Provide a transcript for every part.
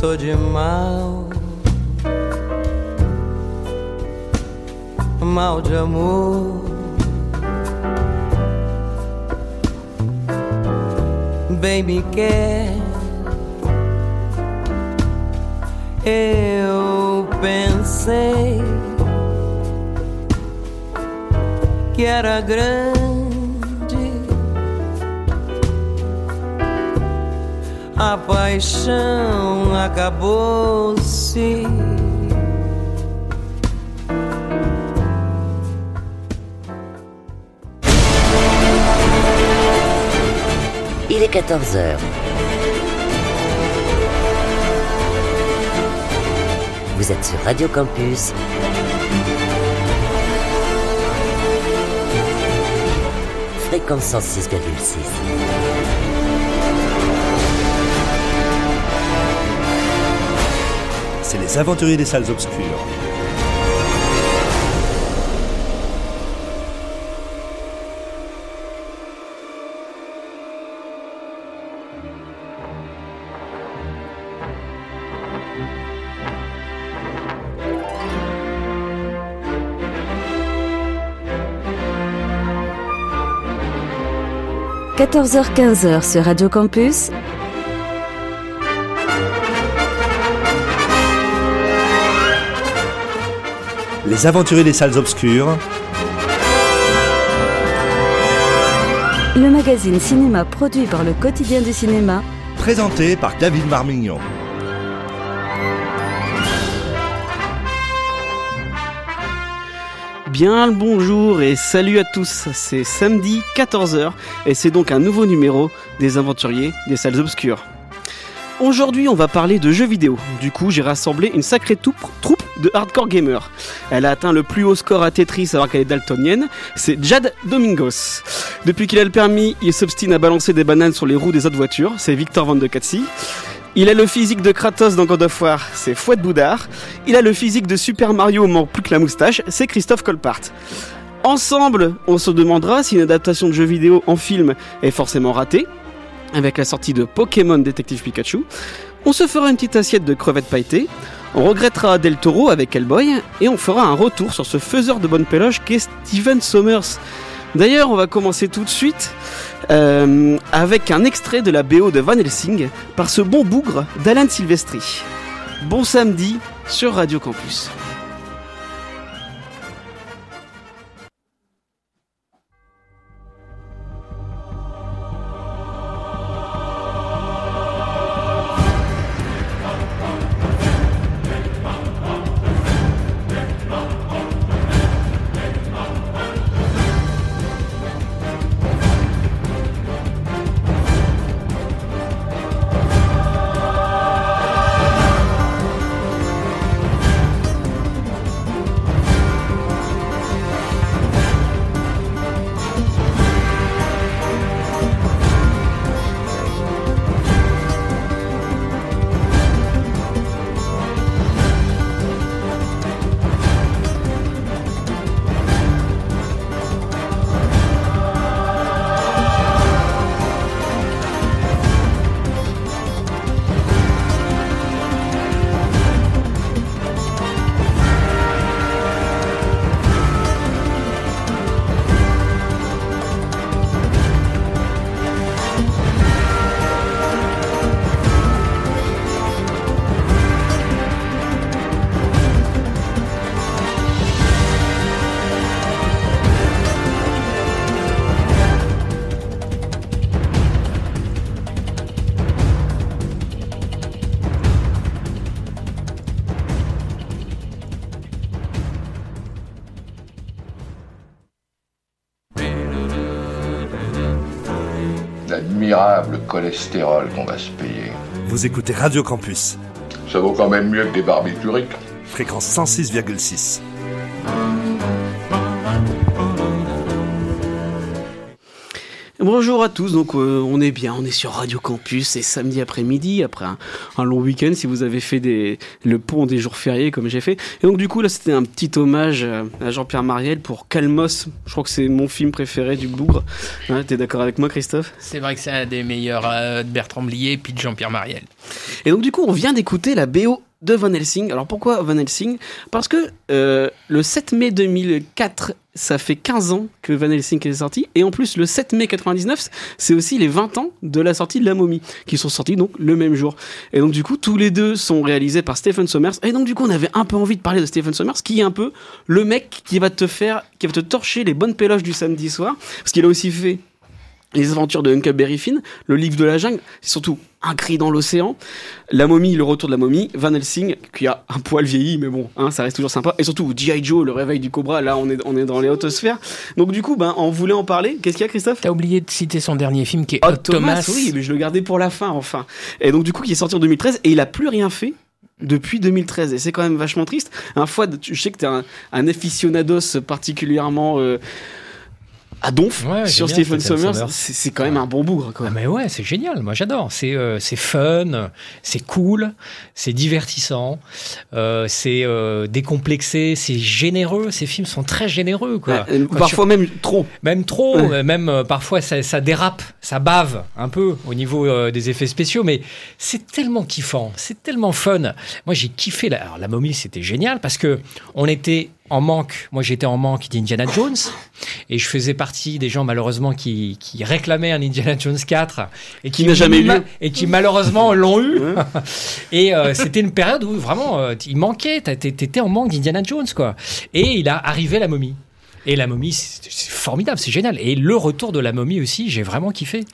tô de mal, mal de amor. Bem me quer, eu pensei que era grande a paixão acabou-se. Il est 14 heures. Vous êtes sur Radio Campus. Fréquence 106,6. C'est les aventuriers des salles obscures. – 14h-15h sur Radio Campus, Les aventuriers des salles obscures. Le magazine cinéma produit par le quotidien du cinéma. Présenté par David Marmignon. Bien le bonjour et salut à tous, c'est samedi 14h et c'est donc un nouveau numéro des aventuriers des salles obscures. Aujourd'hui, on va parler de jeux vidéo. Du coup, j'ai rassemblé une sacrée troupe de hardcore gamers. Elle a atteint le plus haut score à Tetris alors qu'elle est daltonienne. C'est Jad Domingos. Depuis qu'il a le permis, il s'obstine à balancer des bananes sur les roues des autres voitures. C'est Victor Van de Katsi. Il a le physique de Kratos dans God of War, c'est Fouette Boudard. Il a le physique de Super Mario, manque plus que la moustache, c'est Christophe Colpart. Ensemble, on se demandera si une adaptation de jeu vidéo en film est forcément ratée, avec la sortie de Pokémon Détective Pikachu. On se fera une petite assiette de crevettes pailletées. On regrettera Del Toro avec Hellboy et on fera un retour sur ce faiseur de bonne péloche qu'est Steven Sommers. D'ailleurs, on va commencer tout de suite euh, avec un extrait de la BO de Van Helsing par ce bon bougre d'Alan Silvestri. Bon samedi sur Radio Campus. Cholestérol qu'on va se payer. Vous écoutez Radio Campus. Ça vaut quand même mieux que des barbituriques. Fréquence 106,6. Bonjour à tous, donc euh, on est bien, on est sur Radio Campus, c'est samedi après-midi, après un, un long week-end, si vous avez fait des, le pont des jours fériés comme j'ai fait. Et donc du coup là c'était un petit hommage euh, à Jean-Pierre Mariel pour Calmos, je crois que c'est mon film préféré du Bougre. Hein, T'es d'accord avec moi Christophe? C'est vrai que c'est un des meilleurs euh, de Bertrand Blier puis de Jean-Pierre Mariel. Et donc du coup on vient d'écouter la BO de Van Helsing. Alors pourquoi Van Helsing? Parce que euh, le 7 mai 2004, ça fait 15 ans que Van Helsing est sorti. Et en plus, le 7 mai 99, c'est aussi les 20 ans de la sortie de La Momie, qui sont sortis donc le même jour. Et donc du coup, tous les deux sont réalisés par Stephen Sommers. Et donc du coup, on avait un peu envie de parler de Stephen Sommers, qui est un peu le mec qui va te faire, qui va te torcher les bonnes péloches du samedi soir. Parce qu'il a aussi fait les aventures de Huckleberry Finn, le livre de la jungle, c'est surtout un cri dans l'océan, la momie, le retour de la momie, Van Helsing, qui a un poil vieilli, mais bon, hein, ça reste toujours sympa, et surtout G.I. Joe, le réveil du cobra, là on est, on est dans les hautes sphères. Donc du coup, ben, on voulait en parler, qu'est-ce qu'il y a Christophe? T'as oublié de citer son dernier film qui est Hot Thomas. oui, mais je le gardais pour la fin, enfin. Et donc du coup, qui est sorti en 2013, et il a plus rien fait depuis 2013 et c'est quand même vachement triste un fois je sais que t'es un, un aficionados particulièrement euh, à donf Ouais, sur bien Stephen Sommers c'est quand même un bon bougre quoi. Ah mais ouais, c'est génial, moi j'adore. C'est euh, c'est fun, c'est cool, c'est divertissant, euh, c'est euh, décomplexé, c'est généreux. Ces films sont très généreux, quoi. Ouais, euh, parfois même trop. Même trop, même parfois ça, ça dérape, ça bave un peu au niveau des effets spéciaux, mais c'est tellement kiffant, c'est tellement fun. Moi j'ai kiffé. La, alors, la momie c'était génial parce que on était en manque. Moi j'étais en manque d'Indiana Jones et je faisais partie des gens malheureusement qui, qui réclamaient un Indiana Jones 4 et Qui n'a jamais eu et qui malheureusement l'ont eu. Et euh, c'était une période où vraiment euh, il manquait, t'étais en manque d'Indiana Jones quoi. Et il a arrivé la momie. Et la momie, c'est formidable, c'est génial. Et le retour de la momie aussi, j'ai vraiment kiffé.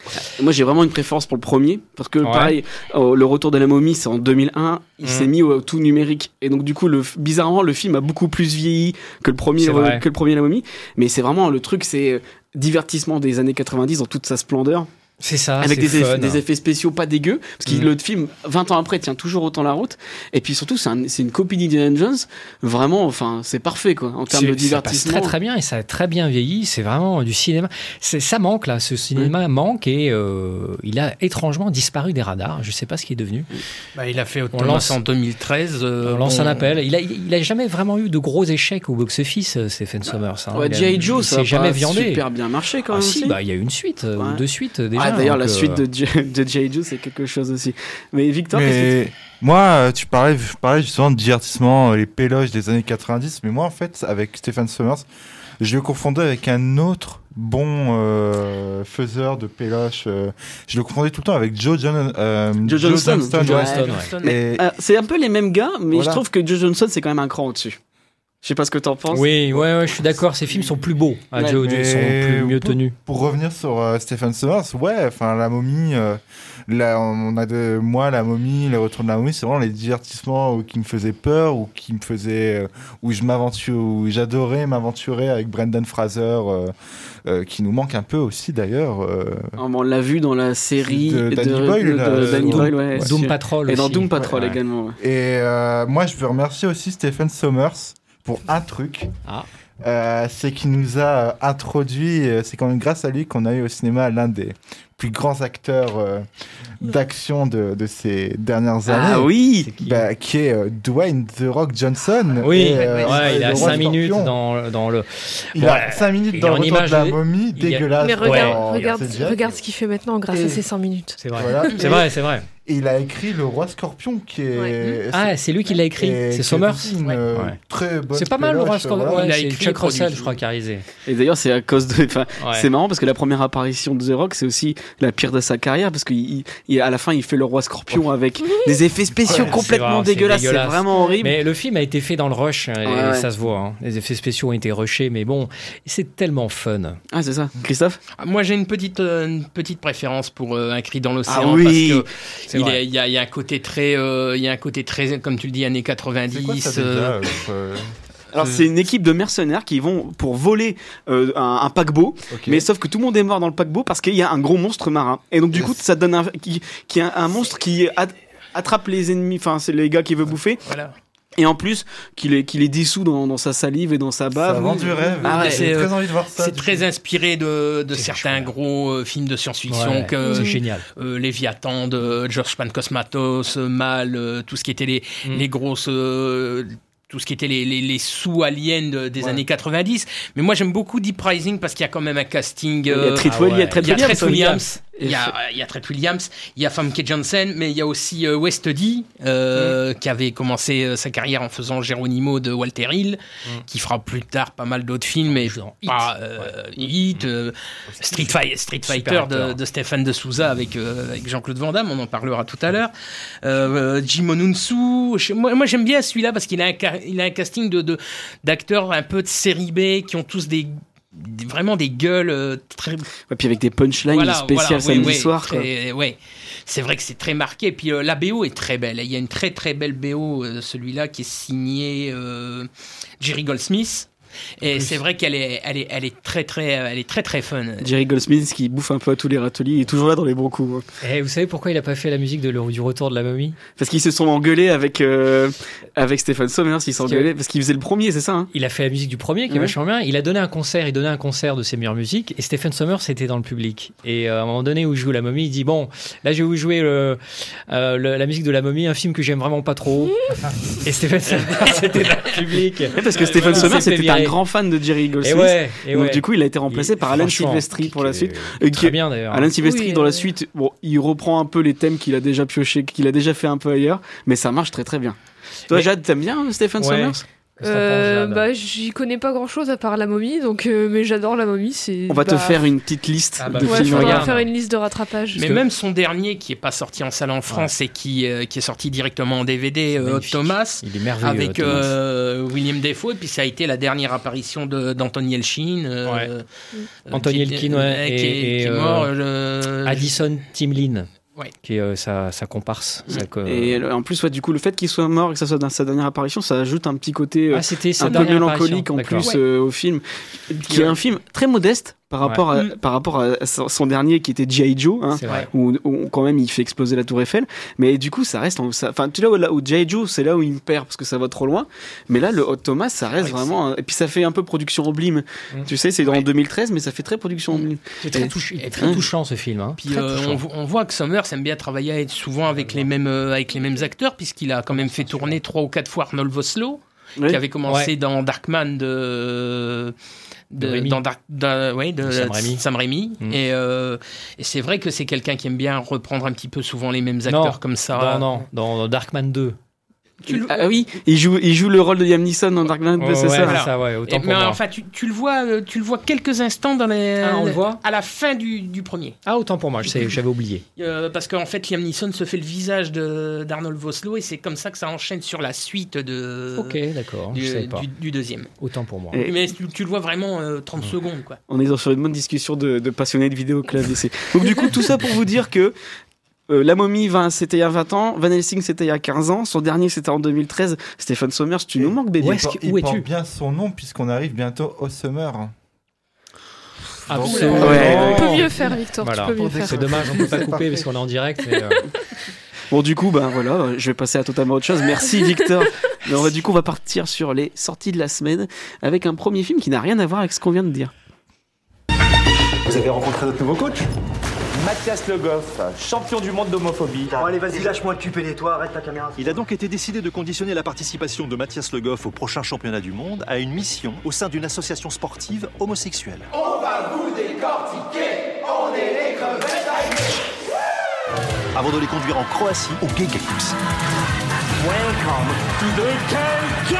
Moi j'ai vraiment une préférence pour le premier parce que Ouais. pareil euh, le retour de la momie c'est en 2001 il Mm. s'est mis au tout numérique et donc du coup le bizarrement le film a beaucoup plus vieilli que le premier euh, que le premier la momie mais c'est vraiment le truc c'est euh, divertissement des années 90 dans toute sa splendeur C'est ça, avec c'est des, fun. eff- des effets spéciaux pas dégueux parce que Mm. le film 20 ans après tient toujours autant la route et puis surtout c'est un- c'est une copie d'Indiana Jones vraiment enfin c'est parfait quoi en termes de Ça passe divertissement très très bien et ça a très bien vieilli. C'est vraiment du cinéma. Ça manque là, ce cinéma manque et euh, il a étrangement disparu des radars. Je sais pas ce qui est devenu. Bah, il a fait On lance- en 2013. euh, On lance un appel. Il a, il a jamais vraiment eu de gros échecs au box-office, euh, Stephen Sommers. hein. ouais, G.I. Joe ça a jamais pas viandé. super bien marché quand Ah même si, aussi. bah, il y a eu une suite, Ouais. ou deux suites déjà. ah d'ailleurs la suite euh, de de c'est quelque chose aussi mais Victor qu'est-ce que Mais moi, euh, tu parlais, je parlais justement de divertissement, euh, les péloges des années 90, mais moi, en fait, avec Stephen Sommers, je le confondais avec un autre bon euh, faiseur de péloches. euh, je le confondais tout le temps avec Joe, John, euh, Joe Johnston. Johnston, Joe ouais. Johnston, ouais. Johnston. Et- Euh, c'est un peu les mêmes gars, mais Voilà. je trouve que Joe Johnson c'est quand même un cran au-dessus. Je sais pas ce que t'en penses. Oui, ouais, ouais, je suis d'accord. Ces films sont plus beaux. à Ouais. Joe, ils sont plus mieux pour- tenus. Pour revenir sur euh, Stephen Sommers, ouais, enfin la momie, euh, là, on a de moi la momie, le retour de la momie, c'est vraiment les divertissements qui me faisaient peur ou qui me faisaient, euh, où je m'aventure, où j'adorais m'aventurer avec Brendan Fraser, euh, euh, qui nous manque un peu aussi d'ailleurs. euh, Ah, bon, on l'a vu dans la série De de, Danny de- Boyle, de- là, de Danny Doom- Boyle, ouais, Doom. Patrol Et dans. Doom Patrol Ouais. également. ouais. Et euh, moi, je veux remercier aussi Stephen Sommers pour un truc. Ah. Euh, c'est qu'il nous a euh, introduit, euh, c'est quand même grâce à lui qu'on a eu au cinéma l'un des plus grands acteurs euh, d'action de, de ces dernières années. Ah oui qui Bah, qui est euh, Dwayne The Rock Johnson. Oui, Et, euh, ouais, il a roi 5 minutes scorpion. dans, dans le. Il Ouais. a 5 minutes Il dans a le une retour image de la momie, a- dégueulasse. Mais regarde, Ouais. regarde, ce qu'il fait maintenant grâce Et- à ces 100 minutes. C'est vrai. Voilà. C'est vrai, c'est vrai. Et il a écrit Le Roi Scorpion, qui est. Ouais. Ah, c'est lui qui l'a écrit. C'est est Sommers. Ouais. Ouais. très bonne. C'est pas mal le roi Scorpion. voilà. Il a écrit Chuck Russell, je crois, qui a réalisé. Et d'ailleurs, c'est à cause de. Enfin, Ouais. c'est marrant parce que la première apparition de The Rock, c'est aussi la pire de sa carrière parce qu'à la fin, il fait le roi scorpion avec des effets spéciaux Ouais, complètement vrai, dégueulasses. C'est vraiment horrible. Mais le film a été fait dans le rush, hein, et Ouais, ça se voit. hein. Les effets spéciaux ont été rushés, mais bon, c'est tellement fun. Ah, c'est ça. Christophe? Ah, Moi, j'ai une petite, euh, une petite préférence pour euh, Un cri dans l'océan Ah oui. parce que il, est- il y, a, il y a un côté très, euh, il y a un côté très, comme tu le dis, années 90. C'est quoi ça Alors, c'est une équipe de mercenaires qui vont pour voler euh, un, un paquebot. Mais sauf que tout le monde est mort dans le paquebot parce qu'il y a un gros monstre marin. Et donc, du Yes. coup, ça donne un, qui, qui est un, un monstre qui at- attrape les ennemis, enfin, c'est les gars qui veut bouffer. Voilà. Et en plus, qu'il est, qu'il est dissous dans, dans sa salive et dans sa bave. Ça vend du rêve. Ah ouais, J'ai c'est, très envie de voir ça. C'est très coup. inspiré de, certains gros euh, films de science-fiction Ouais, que c'est génial. euh, Léviathan de George Pancosmatos, Mal, euh, tout ce qui était les, Mm. les grosses. Tout ce qui était les, les, les sous-aliens de- des Ouais. années 90. Mais moi, j'aime beaucoup Deep Rising parce qu'il y a quand même un casting. Il y a euh, Treat ah il y a ouais. Williams, il y a, il y a Treat Williams, il y a Famke Janssen, mais il y a aussi euh, West D, euh, qui avait commencé euh, sa carrière en faisant Geronimo de Walter Hill, qui fera plus tard pas mal d'autres films, mais Dans Hit. pas euh, Hit, euh, Street, Fi- Street Fighter de, de Stéphane de Souza avec, avec Jean-Claude Van Damme, on en parlera tout à l'heure. Euh, Jim Onunsu, moi, moi j'aime bien celui-là parce qu'il a, un ca- il a un casting de, d'acteurs un peu de série B qui ont tous des- vraiment des gueules euh, très Ouais, puis avec des punchlines voilà, spéciales voilà, samedi soir. quoi. ouais. C'est vrai que c'est très marqué. Puis euh, la BO est très belle. Il y a une très très belle BO, euh, celui-là qui est signé Jerry Goldsmith. Et c'est vrai qu'elle est, elle est, elle est très très, elle est très très fun. Jerry Goldsmith qui bouffe un peu à tous les râteliers, il est toujours là dans les bons coups. hein. Et vous savez pourquoi il a pas fait la musique de le- du retour de la momie? Parce qu'ils se sont engueulés avec, euh, avec Stephen Sommers, ils s'engueulaient parce qu'il faisait le premier, c'est ça hein? Il a fait la musique du premier qui est vachement bien. Il a donné un concert, il donnait un concert de ses meilleures musiques et Stephen Sommers était dans le public. Et euh, à un moment donné où il joue la momie, il dit bon, là je vais vous jouer le- euh, le- la musique de la momie, un film que j'aime vraiment pas trop. et Stephen Sommers était dans le public. Ouais, Parce que Stephen Sommers s'est fait était un. Grand fan de Jerry Et Goldsmith. ouais, et donc ouais. du coup, il a été remplacé Et par Alan Silvestri pour la suite. qui- Très bien d'ailleurs. Alan Silvestri Oui, dans la euh, suite, bon, il reprend un peu les thèmes qu'il a déjà pioché, qu'il a déjà fait un peu ailleurs, mais ça marche très très bien. Toi, Mais- Jade, t'aimes bien euh, Stephen Ouais. Sommers? Euh, bah, j'y connais pas grand chose à part la momie, donc euh, mais j'adore la momie. C'est. On va te bah, faire une petite liste Ah bah, de Ouais, films faudra regarder. faire une liste de rattrapage. Mais que- même son dernier qui est pas sorti en salle en France et qui, euh, qui est sorti directement en DVD, euh. Thomas. Il est merveilleux. Avec euh, William Defoe, et puis ça a été la dernière apparition de- d'Anthony Elchin. euh, Ouais. euh, Anthony ouais, euh, qui, et- est- et, qui est euh, mort. euh, Addison Timlin, Ouais. qui est euh, sa, sa comparse. sa co- Et en plus, ouais, du coup, le fait qu'il soit mort et que ça soit dans sa dernière apparition, ça ajoute un petit côté euh, ah, un peu mélancolique en plus euh, au film, qui est un film très modeste par Ouais. rapport, à, Mm. par rapport à son dernier qui était G.I. Joe. Hein, C'est vrai. où, où quand même il fait exploser la tour Eiffel mais du coup ça reste enfin tu vois là où G.I. Joe c'est là où il me perd parce que ça va trop loin mais là le Hot Thomas ça reste Ouais, vraiment un- et puis ça fait un peu production oblime Mm. tu sais c'est en Ouais. 2013 mais ça fait très production oblime C'est très, Et- touch- et très Hein. touchant ce film. Hein. Puis euh, on, vo- on voit que Summers aime bien travailler souvent avec les mêmes euh, avec les mêmes acteurs puisqu'il a quand même fait tourner trois ou quatre fois Arnold Vosloo Ouais. qui avait commencé Ouais. dans Darkman de De de, dans Dark, da- ouais, de, De Sam Raimi. Sam Raimi. Mm. Et, euh, et c'est vrai que c'est quelqu'un qui aime bien reprendre un petit peu souvent les mêmes acteurs Non, comme ça. Non, non, dans, dans Darkman 2. Tu le- ah oui il joue il joue le rôle de Liam Neeson dans Dark Knight Ouais, c'est ouais, ça voilà. ça, ouais, Et- autant pour mais moi. enfin, tu, tu le vois, euh, tu le vois quelques instants dans les, Ah, on le voit à la fin du, du premier. Ah, autant pour moi, je sais, j'avais oublié. Euh, parce qu'en fait, Liam Neeson se fait le visage de- d'Arnold Vosloo et c'est comme ça que ça enchaîne sur la suite de, Ok, d'accord, je du, du- du deuxième. Autant pour moi. Et- Mais tu, tu le vois vraiment euh, 30 secondes. Quoi. on est dans- sur une bonne discussion de, de passionnés de vidéo clavier donc du coup tout ça pour vous dire que euh, la momie, 20, c'était il y a 20 ans. Van Helsing, c'était il y a 15 ans. Son dernier, c'était en 2013. Stephen Sommers, tu nous manques, bébé. Où que- il porte es-tu bien son nom puisqu'on arrive bientôt au summer. Absolument. Ouais, Tu ouais. peux mieux faire, Victor. Voilà. C'est dommage, on peut pas couper parce qu'on est en direct. Mais euh, Bon, du coup, ben voilà, euh, je vais passer à totalement autre chose. Merci, Victor. Du coup, on va partir sur les sorties de la semaine avec un premier film qui n'a rien à voir avec ce qu'on vient de dire. Vous avez rencontré notre nouveau coach? Mathias Le Goff, champion du monde d'homophobie. Bon, allez, vas-y, lâche-moi le cul, et toi, arrête ta caméra. Il a donc été décidé de conditionner la participation de Mathias Le Goff au prochain championnat du monde à une mission au sein d'une association sportive homosexuelle. On va vous décortiquer, on est les crevettes Avant de les conduire en Croatie au Gay Games. Welcome to the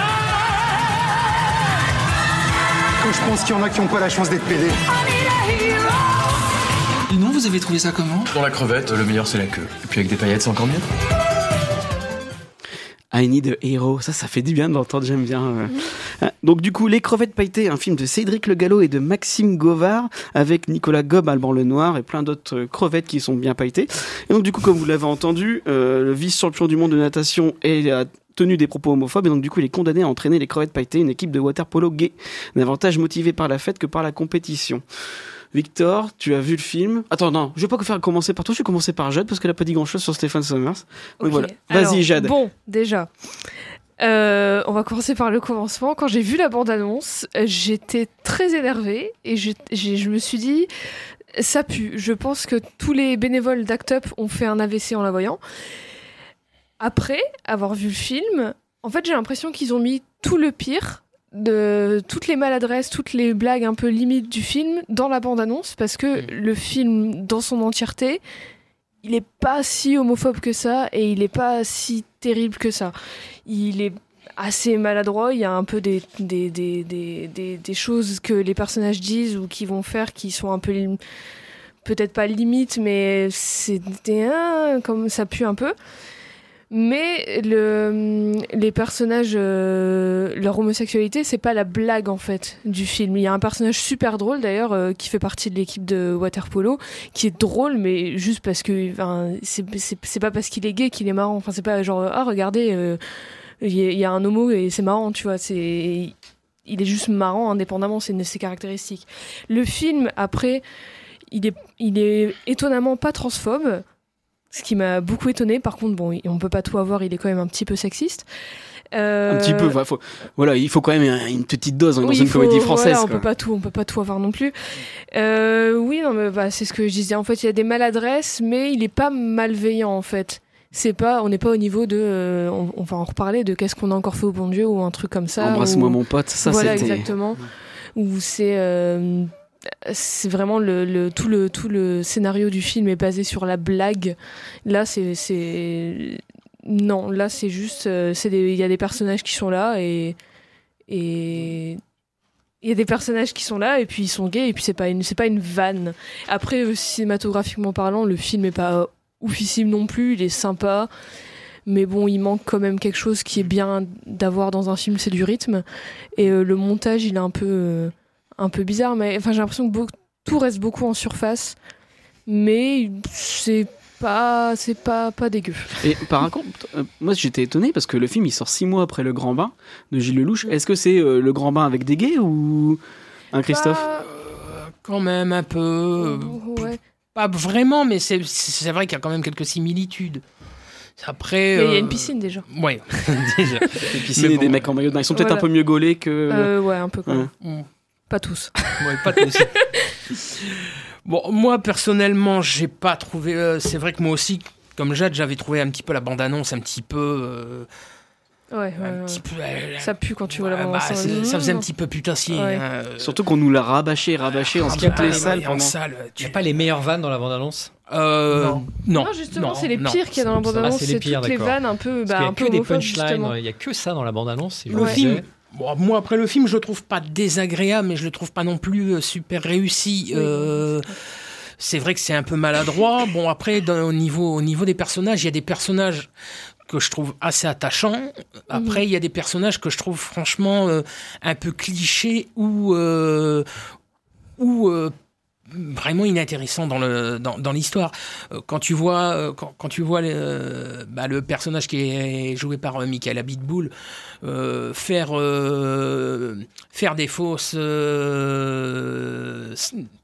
Quand je pense qu'il y en a qui n'ont pas la chance d'être pédés. Vous avez trouvé ça comment? Dans la crevette, le meilleur c'est la queue. Et puis avec des paillettes, c'est encore mieux. I Need a Hero, ça, ça fait du bien de l'entendre, j'aime bien. euh. Ah, Donc du coup, Les Crevettes Pailletées, un film de Cédric Le Gallo et de Maxime Govard, avec Nicolas Gob, Alban Lenoir et plein d'autres euh, crevettes qui sont bien pailletées. Et donc du coup, comme vous l'avez entendu, euh, le vice-champion du monde de natation est a tenu des propos homophobes et donc du coup il est condamné à entraîner les crevettes pailletées, une équipe de water polo gay, davantage motivée par la fête que par la compétition. Victor, tu as vu le film Attends, non, je vais pas faire commencer par toi, je vais commencer par Jade parce qu'elle a pas dit grand chose sur Stéphane Sommers. Voilà, vas-y Jade. Bon, déjà. Euh, on va commencer par le commencement. Quand j'ai vu la bande-annonce, j'étais très énervée et j'ai- je me suis dit, ça pue. Je pense que tous les bénévoles d'Act Up ont fait un AVC en la voyant. Après avoir vu le film, en fait, j'ai l'impression qu'ils ont mis tout le pire de toutes les maladresses, toutes les blagues un peu limites du film dans la bande-annonce parce que le film dans son entièreté, il est pas si homophobe que ça et il est pas si terrible que ça. Il est assez maladroit, il y a un peu des, des, des, des, des, choses que les personnages disent ou qui vont faire qui sont un peu peut-être pas limites mais c'est ah, comme ça pue un peu. Mais le, les personnages, euh, leur homosexualité, c'est pas la blague en fait du film. Il y a un personnage super drôle d'ailleurs euh, qui fait partie de l'équipe de waterpolo, qui est drôle, mais juste parce que enfin, c'est pas parce qu'il est gay qu'il est marrant. Enfin, c'est pas genre ah regardez, euh, il y, y a un homo et c'est marrant, tu vois. C'est il est juste marrant indépendamment, de ses caractéristiques. Le film après, il est il est étonnamment pas transphobe. Ce qui m'a beaucoup étonné. Par contre, bon, on peut pas tout avoir. Il est quand même un petit peu sexiste. Euh, Un petit peu, voilà, faut, voilà, il faut quand même une petite dose hein, dans oui, une il faut- comédie française. voilà, on quoi. peut pas tout, on peut pas tout avoir non plus. Euh, oui, non, mais bah, c'est ce que je disais. En fait, il y a des maladresses, mais il est pas malveillant en fait. C'est pas, on n'est pas au niveau de, euh, on, on va en reparler de qu'est-ce qu'on a encore fait au bon Dieu ou un truc comme ça. Embrasse-moi ou- mon pote, ça, voilà c'était- exactement. Où c'est, c'est vraiment le, tout le tout le scénario du film est basé sur la blague. Là, c'est non, là c'est juste, euh, il y a des personnages qui sont là et et il y a des personnages qui sont là et puis ils sont gays et puis c'est pas une c'est pas une vanne. Après euh, cinématographiquement parlant, le film est pas oufissime non plus, il est sympa. Mais bon, il manque quand même quelque chose qui est bien d'avoir dans un film, c'est du rythme. Et euh, le montage, il est un peu, un peu bizarre. Mais enfin, j'ai l'impression que beau- tout reste beaucoup en surface. Mais c'est pas, c'est pas, pas dégueu. Et par contre, euh, moi j'étais étonné parce que le film il sort six mois après Le Grand Bain de Gilles Lelouch. Est-ce que c'est euh, Le Grand Bain avec des gays ou un Christophe Bah, Quand même un peu. euh, Ouais. Pas vraiment, mais c'est c'est vrai qu'il y a quand même quelques similitudes. Après. Mais il y a euh, une piscine déjà. Ouais, déjà. Des piscines et des mecs en maillot de bain. Ils sont peut-être un peu mieux gaulés que. Euh, ouais, un peu quand. Pas tous. Ouais, pas tous. bon, moi personnellement, j'ai pas trouvé. euh, c'est vrai que moi aussi, comme Jade, j'avais trouvé un petit peu la bande-annonce un petit peu. euh, Ouais, ouais, ouais. petit peu, euh, Ça pue quand tu vois la bah, bande c'est- ça faisait un petit peu putassier. Ouais. hein. Surtout qu'on nous l'a rabâché, rabâché en bah, les salles. en salle, Il n'y a pas les meilleures vannes dans la bande-annonce? Euh, non. Non, justement, c'est les pires qu'il y a dans la Ah, bande-annonce. c'est les pires, toutes les vannes un peu, Parce bah, qu'il y a un peu que des punchlines, il n'y a que ça dans la bande-annonce. Le film, bon, moi après le film, je le trouve pas désagréable, mais je le trouve pas non plus euh, super réussi. Euh, c'est vrai que c'est un peu maladroit. Bon après, dans- au niveau au niveau des personnages, il y a des personnages que je trouve assez attachants. Après, il y a des personnages que je trouve franchement euh, un peu clichés ou euh, ou vraiment inintéressants dans le dans, dans l'histoire. Euh, Quand tu vois euh, quand, quand tu vois le, euh, bah, le personnage qui est joué par Michael Abitboul euh, faire euh, faire des fausses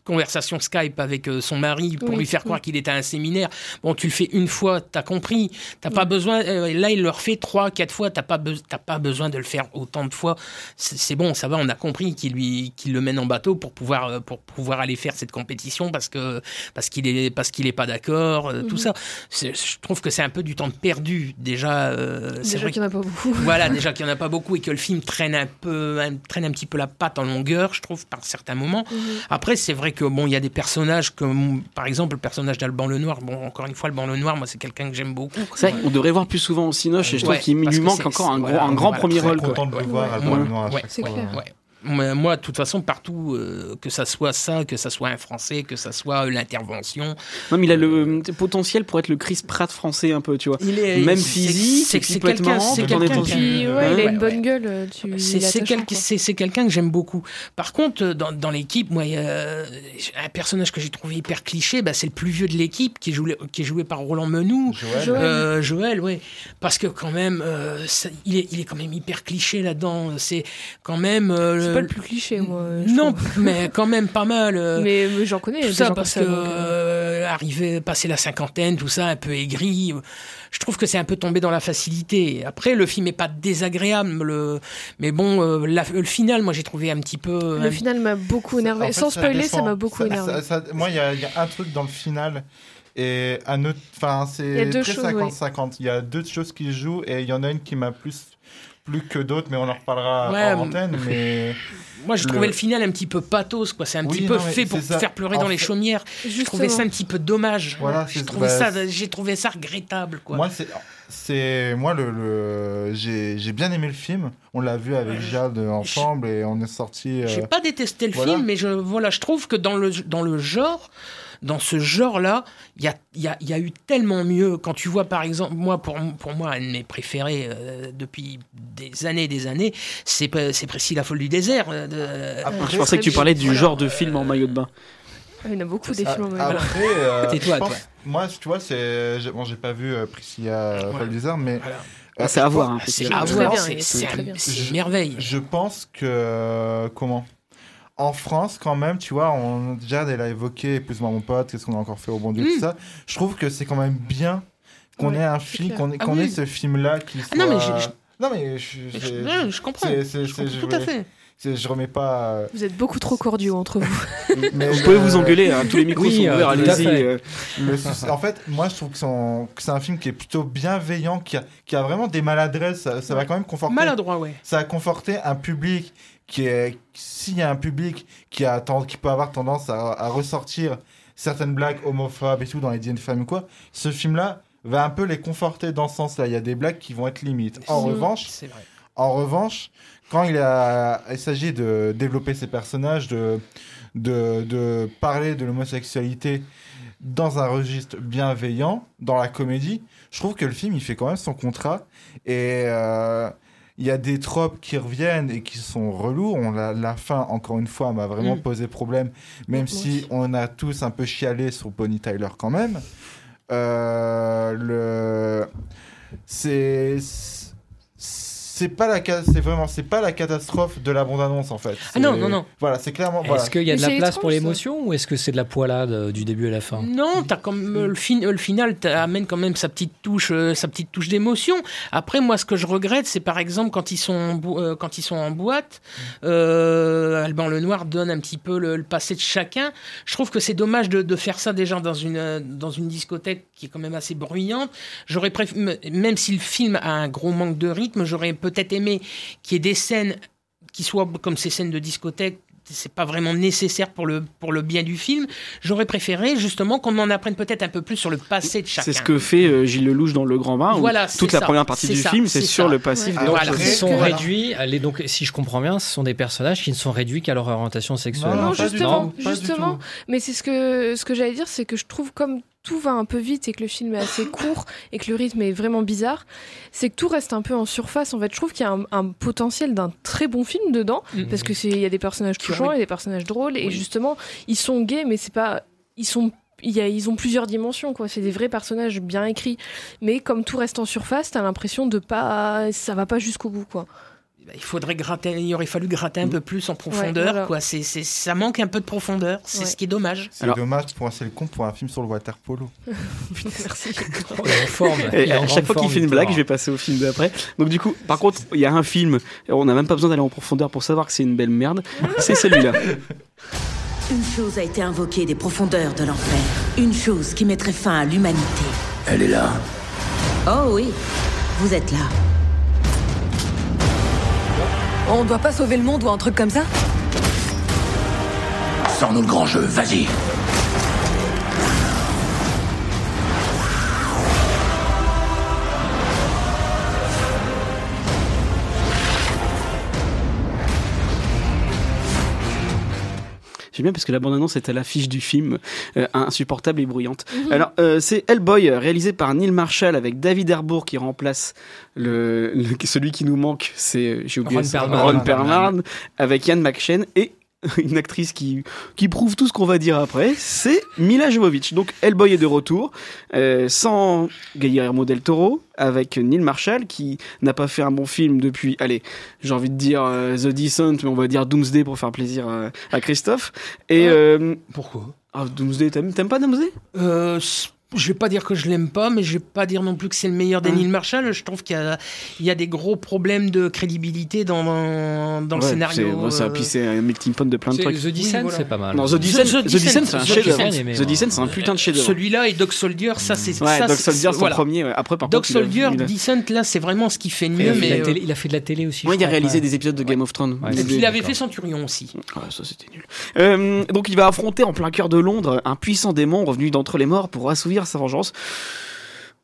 conversations Skype avec euh, son mari pour Oui, lui faire oui. croire qu'il était à un séminaire. Bon, tu le fais une fois, t'as compris. T'as pas besoin. euh, là, il le refait trois, quatre fois. T'as pas be- pas besoin de le faire autant de fois. C'est bon, ça va. On a compris qu'il lui qu'il le mène en bateau pour pouvoir euh, pour pouvoir aller faire cette compétition parce que parce qu'il est parce qu'il est pas d'accord. euh, Tout Mhm. ça. Je trouve que c'est un peu du temps perdu déjà. euh, Déjà vrai qu'il n'y en a pas beaucoup. voilà, déjà qu'il n'y en a pas beaucoup et que le film traîne un peu, un- traîne un petit peu la patte en longueur, je trouve, par certains moments. Mhm. Après, c'est vrai que bon, il y a des personnages comme, par exemple, le personnage d'Alban Lenoir. Bon, encore une fois, Alban Lenoir, moi, c'est quelqu'un que j'aime beaucoup. C'est vrai qu'on devrait voir plus souvent au Cinoche et je trouve Ouais, qu'il lui que manque encore un, c'est- gros, voilà, un grand voilà, premier très rôle. quoi. content de le voir, Alban Ouais, Lenoir, ouais, C'est clair. Moi, de toute façon, partout, euh, que ça soit ça, que ça soit un Français, que ça soit euh, l'intervention. Non, mais il a le euh, potentiel pour être le Chris Pratt français un peu, tu vois. Il est- Même physique, c'est- quelqu'un- c'est quelqu'un qui- Puis, ouais, Ouais, il a ouais, une ouais. bonne gueule. Tu, C'est quelqu'un que j'aime beaucoup. Par contre, euh, dans, dans l'équipe, moi, un personnage que j'ai trouvé hyper cliché, bah, c'est le plus vieux de l'équipe, qui est joué, qui est joué par Roland Menou. Joël. Joël. Euh, Joël, ouais. Parce que quand même, euh, ça- il, est, il est quand même hyper cliché là-dedans. C'est quand même... euh, C'est suis pas le plus cliché, moi. Non, mais quand même pas mal. euh, Mais, mais j'en connais. tout ça gens parce que euh, euh, arriver, passer la cinquantaine, tout ça, un peu aigri. euh, Je trouve que c'est un peu tombé dans la facilité. Après, le film est pas désagréable, le... mais bon, euh, la- le final, moi, j'ai trouvé un petit peu. Le un- final m'a beaucoup énervé. En fait, Sans spoiler, ça m'a beaucoup énervé. ça- ça- moi, il y, a- il y a un truc dans le final et un autre. Enfin, c'est très choses, 50-50. Il y a deux choses qui jouent et il y en a une qui m'a plus plus que d'autres, mais on en reparlera Ouais, en antenne. Mais Moi, je le- trouvais le final un petit peu pathos, quoi. C'est un Oui, petit peu non, fait pour ça. faire pleurer En dans les chaumières. Je Justement. trouvais ça un petit peu dommage. Voilà, j'ai c'est- trouvé bah, ça, j'ai trouvé ça regrettable, quoi. Moi, c'est, moi, le, le- j'ai, bien aimé le film. On l'a vu avec Jade ensemble et on est sorti. euh, J'ai pas détesté le voilà. film, mais je, voilà, je trouve que dans le, dans le genre, dans ce genre-là, il y a, il y, a, il y a eu tellement mieux. Quand tu vois, par exemple, moi, pour, pour moi, un de mes préférés euh, depuis des années et des années, c'est, Précis la folle du désert. euh, de- Après, Je pensais que tu parlais du Voilà. genre de film en maillot de bain. Il y en a beaucoup des Ah, films en Après, mode- euh, Tais-toi, je pense- toi. moi, tu vois, c'est, j'ai- bon, j'ai pas vu euh, Priscilla Voilà. Folle du désert, mais Voilà. euh, c'est à je voir, hein, c'est à voir, c'est, une merveille. Je pense que euh, comment? En France, quand même, tu vois, on, Jade, elle a évoqué Épouse-moi mon pote, qu'est-ce qu'on a encore fait au bon Dieu, Mm. tout ça. Je trouve que c'est quand même bien qu'on Ouais, ait un film, qu'on ait, Ah qu'on oui. ait ce film-là qui soit... Ah non, mais je- Non, mais je, Je, j'ai- ouais, je comprends. Je tout à fait. je remets pas... euh, Vous êtes beaucoup trop cordiaux entre vous. mais Vous je- pouvez vous engueuler, hein, tous les micros Oui, sont euh, ouverts, allez-y. euh. En fait, moi, je trouve que, c'est un film qui est plutôt bienveillant, qui a, qui a vraiment des maladresses. Ça, ça va quand même conforter. Maladroit, ouais. Ça a conforté un public qui est. S'il y a un public qui, a, ten- qui peut avoir tendance à, à ressortir certaines blagues homophobes et tout dans les dîners de ou quoi, ce film-là va un peu les conforter dans ce sens-là. Il y a des blagues qui vont être limites. En revanche, c'est vrai. en revanche, quand il, a- il s'agit de développer ses personnages, de, de, de parler de l'homosexualité dans un registre bienveillant, dans la comédie, je trouve que le film, il fait quand même son contrat. Et euh, il y a des tropes qui reviennent et qui sont relous. On, la, la fin, encore une fois, m'a vraiment Mm. posé problème, même si on a tous un peu chialé sur Bonnie Tyler quand même. Euh, le... C'est... C'est pas la c'est vraiment c'est pas la catastrophe de la bande annonce en fait. Ah non, non, non. Voilà, c'est clairement voilà. Est-ce qu'il y a Mais de la place étrange, pour l'émotion ou est-ce que c'est de la poilade euh, du début à la fin? Non, t'as comme euh, le, fin- euh, le final amène quand même sa petite touche, euh, sa petite touche d'émotion. Après, moi, ce que je regrette, c'est par exemple quand ils sont en, euh, quand ils sont en boîte, euh, Alban Lenoir donne un petit peu le, le passé de chacun. Je trouve que c'est dommage de, de faire ça déjà dans une euh, dans une discothèque qui est quand même assez bruyante. J'aurais préféré, même si le film a un gros manque de rythme, j'aurais peut-être aimé qu'il y ait des scènes qui soient comme ces scènes de discothèque c'est pas vraiment nécessaire pour le, pour le bien du film. J'aurais préféré justement qu'on en apprenne peut-être un peu plus sur le passé de chacun. C'est ce que fait euh, Gilles Lelouch dans Le Grand Bain. où Voilà, toute la première partie du ça, film, c'est sur ça. le passif Ouais. Voilà. Ils sont Voilà. réduits, allez, donc si je comprends bien, ce sont des personnages qui ne sont réduits qu'à leur orientation sexuelle. Non, du justement, justement. Mais c'est ce que ce que j'allais dire, c'est que je trouve comme tout va un peu vite et que le film est assez court et que le rythme est vraiment bizarre, c'est que tout reste un peu en surface. En fait, je trouve qu'il y a un, un potentiel d'un très bon film dedans Mhm. parce que c'est il y a des personnages touchants aurait- et des personnages drôles et justement ils sont gays, mais c'est pas ils sont il y a, ils ont plusieurs dimensions, quoi. C'est des vrais personnages bien écrits. Mais comme tout reste en surface, t'as l'impression de pas. Ça va pas jusqu'au bout, quoi. Il faudrait gratter, il aurait fallu gratter un peu plus en profondeur. voilà. quoi. C'est, c'est- ça manque un peu de profondeur. C'est Ouais. ce qui est dommage. C'est Alors- dommage pour un c'est le con pour un film sur le water polo. Merci. En forme. Et à chaque fois qu'il fait une blague, je vais passer au film d'après. Donc du coup, par contre, il y a un film, on n'a même pas besoin d'aller en profondeur pour savoir que c'est une belle merde. C'est celui-là. Une chose a été invoquée des profondeurs de l'enfer. Une chose qui mettrait fin à l'humanité. Elle est là. Oh oui, vous êtes là. On doit pas sauver le monde ou un truc comme ça? Sors-nous le grand jeu, vas-y. Bien parce que la bande-annonce est à l'affiche du film, euh, insupportable et bruyante. Mhm. Alors, euh, c'est Hellboy, euh, réalisé par Neil Marshall avec David Harbour qui remplace le, le- celui qui nous manque, c'est j'ai oublié Ron Perlman. Ron Perlman, avec Ian McShane et une actrice qui, qui prouve tout ce qu'on va dire après, c'est Mila Jovovich. Donc Hellboy est de retour, euh, sans Guillermo del Toro, avec Neil Marshall, qui n'a pas fait un bon film depuis, allez, j'ai envie de dire euh, The Descent, mais on va dire Doomsday pour faire plaisir à, à Christophe. Et, euh, Pourquoi? Ah, Doomsday, t'aimes pas Doomsday? Euh, je vais pas dire que je l'aime pas, mais je vais pas dire non plus que c'est le meilleur d'Anil Marshall. Je trouve qu'il y a, il y a des gros problèmes de crédibilité dans, dans, dans le scénario. ça, euh, puis c'est un melting pot de plein de trucs. The Descent, c'est pas mal. Non, The Descent, The- The The Descent, c'est un. Descent. The Descent, c'est un putain de chef-d'œuvre. Celui-là et Dog Soldier, ça c'est. Ouais, ça, Dog c'est- Soldier, c'est voilà. premier. ouais. Après, par contre, a- Soldier, a- Descent, là, c'est vraiment ce qu'il fait de mieux. Mais euh, il a fait de la télé aussi. Ouais, je il a réalisé des épisodes de Game of Thrones. Et puis il avait fait Centurion aussi. Ouais, ça c'était nul. Euh, donc il va affronter en plein cœur de Londres un puissant démon revenu d'entre les morts pour assouvir sa vengeance.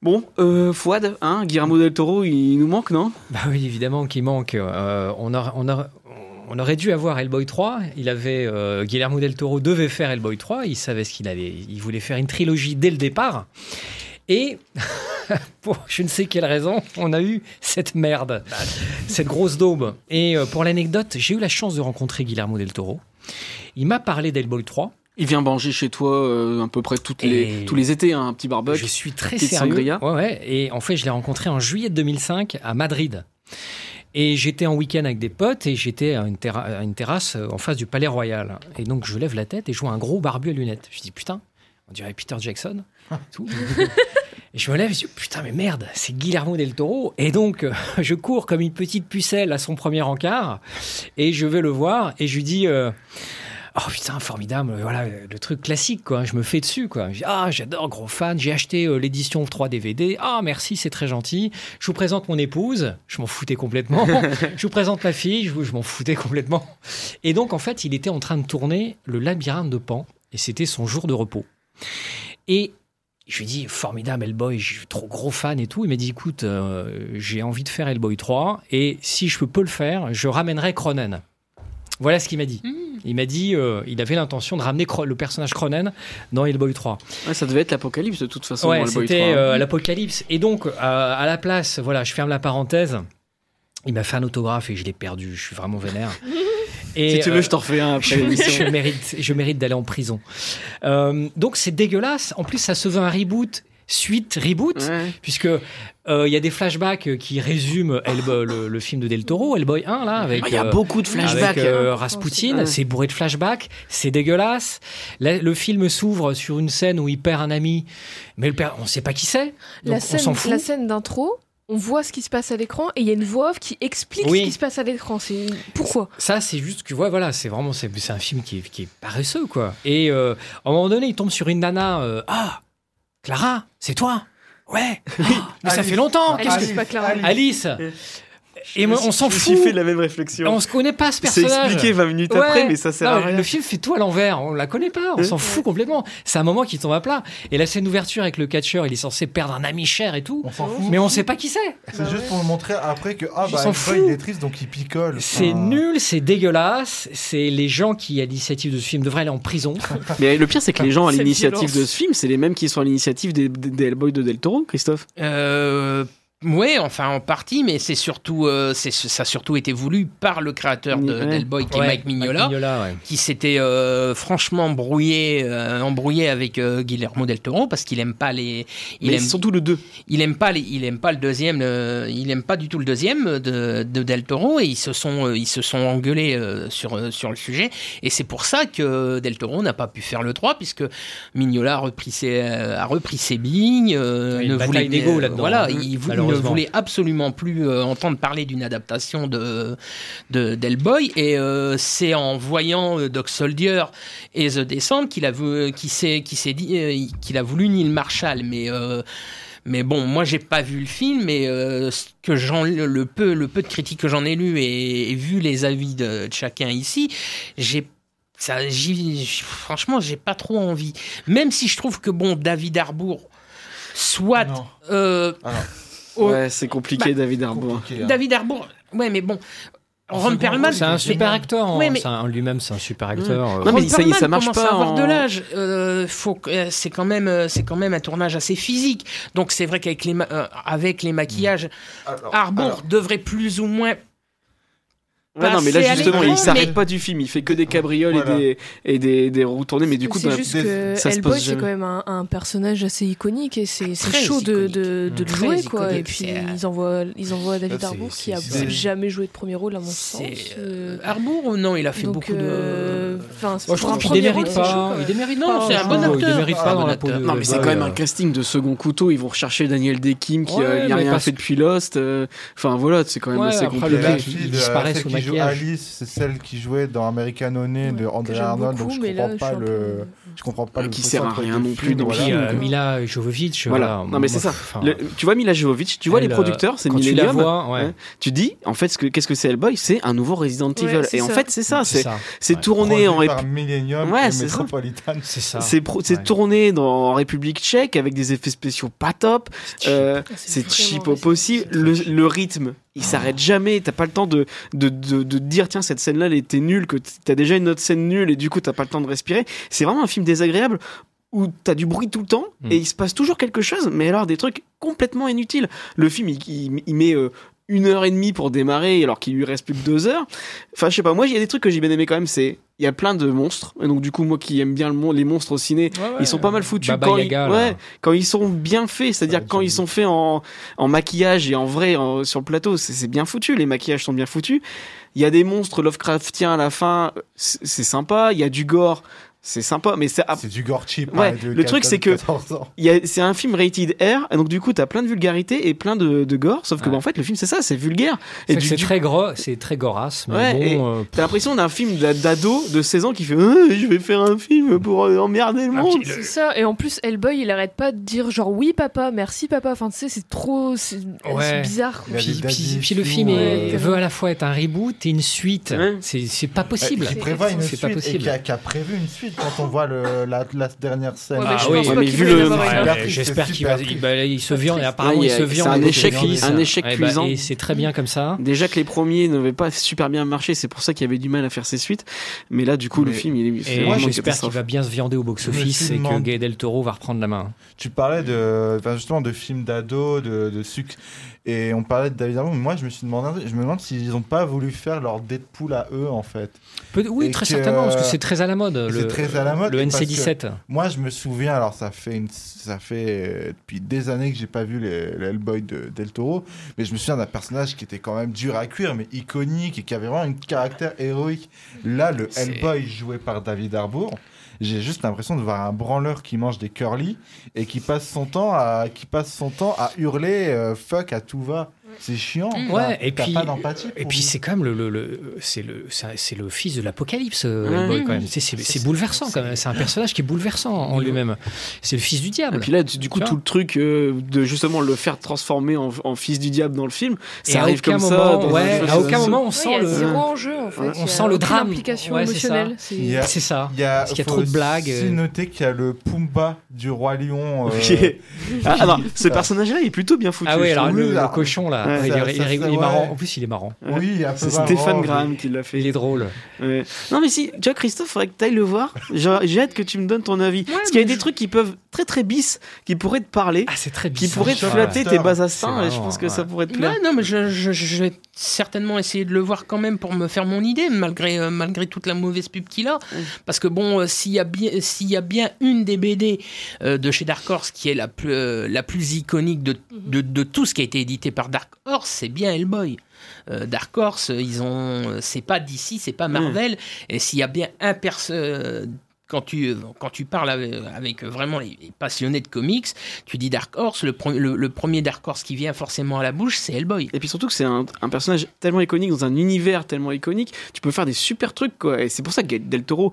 Bon, euh, Fouad, hein, Guillermo del Toro, il nous manque, non? Bah oui, évidemment qu'il manque. Euh, on, aurait dû avoir Hellboy 3. Il avait, euh, Guillermo del Toro devait faire Hellboy 3. Il savait ce qu'il allait. Il voulait faire une trilogie dès le départ. Et pour je ne sais quelle raison, on a eu cette merde, cette grosse daube. Et euh, pour l'anecdote, j'ai eu la chance de rencontrer Guillermo del Toro. Il m'a parlé d'Hellboy 3. Il vient manger chez toi euh, à peu près toutes les, tous les étés, hein, un petit barbecue. Je suis très sérieux. sangria. Ouais, ouais. Et en fait, je l'ai rencontré en juillet 2005 à Madrid. Et j'étais en week-end avec des potes et j'étais à une, terra- à une terrasse euh, en face du Palais Royal. Et donc, je lève la tête et je vois un gros barbu à lunettes. Je dis, putain, on dirait Peter Jackson. Tout. Et je me lève et je dis, putain, mais merde, c'est Guillermo del Toro. Et donc, euh, je cours comme une petite pucelle à son premier encart et je vais le voir et je lui dis, euh, Oh putain, formidable, voilà, le truc classique, quoi. Je me fais dessus, quoi. Ah, j'adore, gros fan, j'ai acheté euh, l'édition 3 DVD. Ah, merci, c'est très gentil. Je vous présente mon épouse, je m'en foutais complètement. je vous présente ma fille, je, je m'en foutais complètement. Et donc, en fait, il était en train de tourner le labyrinthe de Pan, et c'était son jour de repos. Et je lui dis, formidable Hellboy, je suis trop gros fan et tout. Il m'a dit, écoute, euh, j'ai envie de faire Hellboy 3, et si je peux le faire, je ramènerai Cronen. Voilà ce qu'il m'a dit. Il m'a dit, euh, il avait l'intention de ramener Cro- le personnage Cronen dans Hellboy 3. Ouais, ça devait être l'apocalypse de toute façon. Ouais, c'était 3. euh, l'apocalypse. Et donc, euh, à la place, voilà, je ferme la parenthèse. Il m'a fait un autographe et je l'ai perdu. Je suis vraiment vénère. Si tu veux, je t'en refais un après je, l'émission. je mérite, je mérite d'aller en prison. Euh, donc c'est dégueulasse. En plus, ça se veut un reboot, suite reboot, puisque euh, il y a des flashbacks qui résument Hellboy- le, le film de Del Toro, Hellboy 1 là, avec. Ah, il y a euh, beaucoup de flashbacks, Avec, euh, hein. Rasputin, Ouais. c'est bourré de flashbacks, c'est dégueulasse. Là, le film s'ouvre sur une scène où il perd un ami, mais le père, on sait pas qui c'est. La donc on s'en scène, fout. la scène d'intro, on voit ce qui se passe à l'écran et il y a une voix off qui explique Oui. ce qui se passe à l'écran. C'est pourquoi? Ça, c'est juste que ouais, voilà, c'est vraiment c'est c'est un film qui est, qui est paresseux quoi. Et euh, à un moment donné, il tombe sur une nana. euh, ah, Clara, c'est toi Ouais. Mais ça Alice. fait longtemps. Alice, Qu'est-ce que pas Clara. Alice. Et moi, on s'en fout. fait la même réflexion. On se connaît pas ce C'est personnage. expliqué 20 minutes après, mais ça sert à rien. Le film fait tout à l'envers. On la connaît pas. On s'en fout complètement. C'est un moment qui tombe à plat. Et la scène d'ouverture avec le catcheur, il est censé perdre un ami cher et tout. On s'en fout. Mais on sait pas qui c'est. C'est juste pour montrer après que ah bah fois, il est triste donc il picole. C'est Enfin, nul, c'est dégueulasse. C'est les gens qui, à l'initiative de ce film, devraient aller en prison. Mais le pire, c'est que les gens à l'initiative de ce film, c'est les mêmes qui sont à l'initiative des, des, des Hellboy de Del Toro, Christophe. Euh, ouais, enfin en partie, mais c'est surtout, euh, c'est, ça a surtout été voulu par le créateur de Ouais. Hellboy, qui Ouais, est Mike Mignola, Mike Mignola, ouais. qui s'était euh, franchement brouillé, euh, embrouillé avec euh, Guillermo del Toro parce qu'il aime pas les, il Mais aime surtout le 2. il aime pas les, il aime pas le deuxième, euh, il aime pas du tout le deuxième de, de Del Toro et ils se sont, euh, ils se sont engueulés euh, sur sur le sujet et c'est pour ça que Del Toro n'a pas pu faire le 3 puisque Mignola a repris ses, a repris ses billes, euh, ne voulait voilà, hein, il, vou- ne voulait absolument plus euh, entendre parler d'une adaptation de de d'Hellboy et euh, c'est en voyant euh, Doc Soldier et The Descent qu'il a vu, qui s'est qui s'est dit euh, qu'il a voulu Neil Marshall. Mais euh, mais bon, moi j'ai pas vu le film, mais euh, ce que j'en le peu le peu de critiques que j'en ai lu et, et vu les avis de, de chacun ici, j'ai ça, j'y- franchement, j'ai pas trop envie. Même si je trouve que bon, David Harbour, soit euh, oh, Ouais, c'est compliqué, Bah, David Harbour. David Harbour, ouais, mais bon. Ron Perlman, C'est un super acteur. hein. Ouais, mais- C'est un- lui-même, c'est un super acteur. euh. Non, mais Ron ça- Perlman ça marche commence pas à avoir en- de l'âge. Euh, faut que- euh, c'est quand même, c'est quand même un tournage assez physique. Donc c'est vrai qu'avec les, ma- euh, avec les maquillages, Harbour alors. devrait plus ou moins Ouais, non, mais là justement, il s'arrête mais- pas du film. Il fait que des cabrioles Voilà. et des et des, des roues tournées, mais du coup, c'est dans la- juste que ça se Hellboy, passe c'est quand même un, un personnage assez iconique et c'est chaud de, iconique. de, de le jouer quoi. iconique, Et puis euh, ils envoient, ils envoient David Harbour qui a jamais joué de premier rôle à mon sens. C'est Euh, euh, Harbour ou non Il a fait donc, beaucoup euh, de. Enfin, Moi, je trouve qu'il premier démérite pas. Il démérite Non, pas. c'est un bon acteur. Il démérite Ah, pas bon dans la peau. Non, mais c'est quand même un euh, casting de second couteau. Ils vont rechercher Daniel Day-Kim qui Ouais, euh, il a mais rien fait depuis Lost. euh, Enfin voilà, c'est quand même assez compliqué. il disparaît sous joue. Alice, c'est celle qui jouait dans American Honey de André Arnold, donc je là, comprends je pas le, je comprends pas le Qui sert à rien non plus dans le Puis film, euh. Mila Jovovich. Voilà. Non, mais c'est ça. Le- tu vois Mila Jovovich, tu vois elle, les euh, producteurs, c'est quand tu la Millennium. vois, ouais. hein, Tu dis, en fait, ce que- qu'est-ce que c'est Hellboy C'est un nouveau Resident Evil. Et en fait, c'est ça. C'est C'est ça. c'est Ouais. tourné en. Millennium Ouais, c'est ça. Metropolitan. C'est ça. Tourné en République tchèque avec des effets spéciaux pas top. Euh, Ah, c'est c'est vraiment cheap au possible. le rythme, il s'arrête jamais. T'as pas le temps de, de, de, de dire tiens cette scène-là elle était nulle, que t'as déjà une autre scène nulle et du coup t'as pas le temps de respirer. C'est vraiment un film désagréable où t'as du bruit tout le temps Mm. et il se passe toujours quelque chose, mais alors des trucs complètement inutiles. Le film il, il- il met euh, une heure et demie pour démarrer alors qu'il lui reste plus que deux heures. Enfin je sais pas, moi il y a des trucs que j'ai bien aimé quand même, c'est il y a plein de monstres et donc du coup moi qui aime bien le mon- les monstres au ciné, Ouais, ouais. ils sont pas mal foutus Baba quand Yaga, ils, là. ouais, quand ils sont bien faits, c'est-à-dire quand ils sont faits en, en maquillage et en vrai en- sur le plateau, c'est bien foutu, les maquillages sont bien foutus. Il y a des monstres Lovecraftiens à la fin, c'est sympa, il y a du gore, c'est sympa, mais c'est C'est du gore cheap. Ouais, hein, le truc, c'est que- 14 ans. il y a- c'est un film rated R, et donc du coup t'as plein de vulgarité et plein de, de gore, sauf que Ouais. bah, en fait le film c'est ça, c'est vulgaire. Et C'est très gros, c'est très gorasse, mais Ouais, et bon. euh, T'as l'impression d'un film d'a- d'ado de 16 ans qui fait Euh, je vais faire un film pour euh, emmerder le Ah, monde. C'est ça, et en plus, Hellboy, il arrête pas de dire genre oui papa, merci papa. Enfin, tu sais, c'est trop. C'est bizarre. quoi. Puis, puis- puis le film est- ouais. veut à la fois être un reboot et une suite. Ouais. C'est pas possible. Qui prévoit une suite qui a prévu une suite quand on voit le, la, la dernière scène. Ouais, Ah mais oui, ouais, qu'il vu le- Ouais, J'espère qu'il va, il, bah, il se viande. et apparemment, Ouais, il il a- se viande. c'est un échec- un échec ben, cuisant. Et c'est très bien comme ça. Déjà que les premiers n'avaient pas super bien marché, c'est pour ça qu'il y avait du mal à faire ses suites. Mais là, du coup, le film, il est Et j'espère qu'il va bien se viander au box-office et que Gay Del Toro va reprendre la main. Tu parlais de, justement de films d'ado, de, de sucre, et on parlait de David Harbour. mais Moi, je me suis demandé, je me demande s'ils n'ont pas voulu faire leur Deadpool à eux, en fait. Oui, Et très que- certainement, parce que c'est très à la mode. Le, très à la mode, Le et parce que- NC17. Moi, je me souviens, alors ça fait, une, ça fait euh, depuis des années que j'ai pas vu les, les Hellboy de Del Toro, mais je me souviens d'un personnage qui était quand même dur à cuire, mais iconique et qui avait vraiment un caractère héroïque. Là, le Hellboy joué par David Harbour, j'ai juste l'impression de voir un branleur qui mange des curly et qui passe son temps à, son temps à hurler euh, fuck à tout va. C'est chiant. Ouais, Enfin, et t'as puis, pas d'empathie. et puis c'est quand même le, le, le- c'est le, c'est c'est le fils de l'apocalypse, Ouais. Hellboy, quand même. Sais, C'est c'est bouleversant quand même. C'est un personnage qui est bouleversant en lui-même. C'est le fils du Et diable. puis là, du coup, tout le truc euh, de justement le faire transformer en, en fils du diable dans le film, Et ça à arrive aucun comme moment, ça. dans ouais, à aucun moment on Ouais, sent il y a le, zéro enjeu en fait. on Il y a sent le drame. Ouais, c'est émotionnelle. C'est a- C'est ça. Il y a, Parce qu'il y a trop de blagues, aussi euh. noter qu'il y a le Pumba du roi lion. euh. Ah, alors, ce ça- personnage-là, il est plutôt bien foutu. Ah oui, alors le, cochon là, ouais, il, ça- est, il est ça- rigolo, ça- il est marrant. En plus, il est marrant. Oui, un peu C'est marrant, Stéphane mais- Graham qui l'a fait. Il est drôle. Ouais. Non mais si, tu vois Christophe, faudrait que tu ailles le voir. J'ai hâte que tu me donnes ton avis. Parce qu'il y a des trucs qui peuvent très très bis, qui pourraient te parler, Ah, c'est très qui bizarre. pourraient te Ouais. flatter tes bas instincts. Et je pense que ouais. ça pourrait te plaire. Non, mais je, je- je vais certainement essayer de le voir quand même pour me faire mon idée, malgré, euh, malgré toute la mauvaise pub qu'il a. Parce que bon, euh, s'il y, a bien- s'il y a bien une des BD euh, de chez Dark Horse qui est la plus, euh, la plus iconique de, de, de tout ce qui a été édité par Dark Horse, c'est bien Hellboy. Euh, Dark Horse, ils ont, c'est pas DC, c'est pas Marvel. Et s'il y a bien un perso euh, quand tu, quand tu parles avec, avec vraiment les les passionnés de comics, tu dis Dark Horse, le, pre- le, le premier Dark Horse qui vient forcément à la bouche, c'est Hellboy. Et puis surtout que c'est un, un personnage tellement iconique dans un univers tellement iconique, tu peux faire des super trucs quoi. Et c'est pour ça que Del Toro,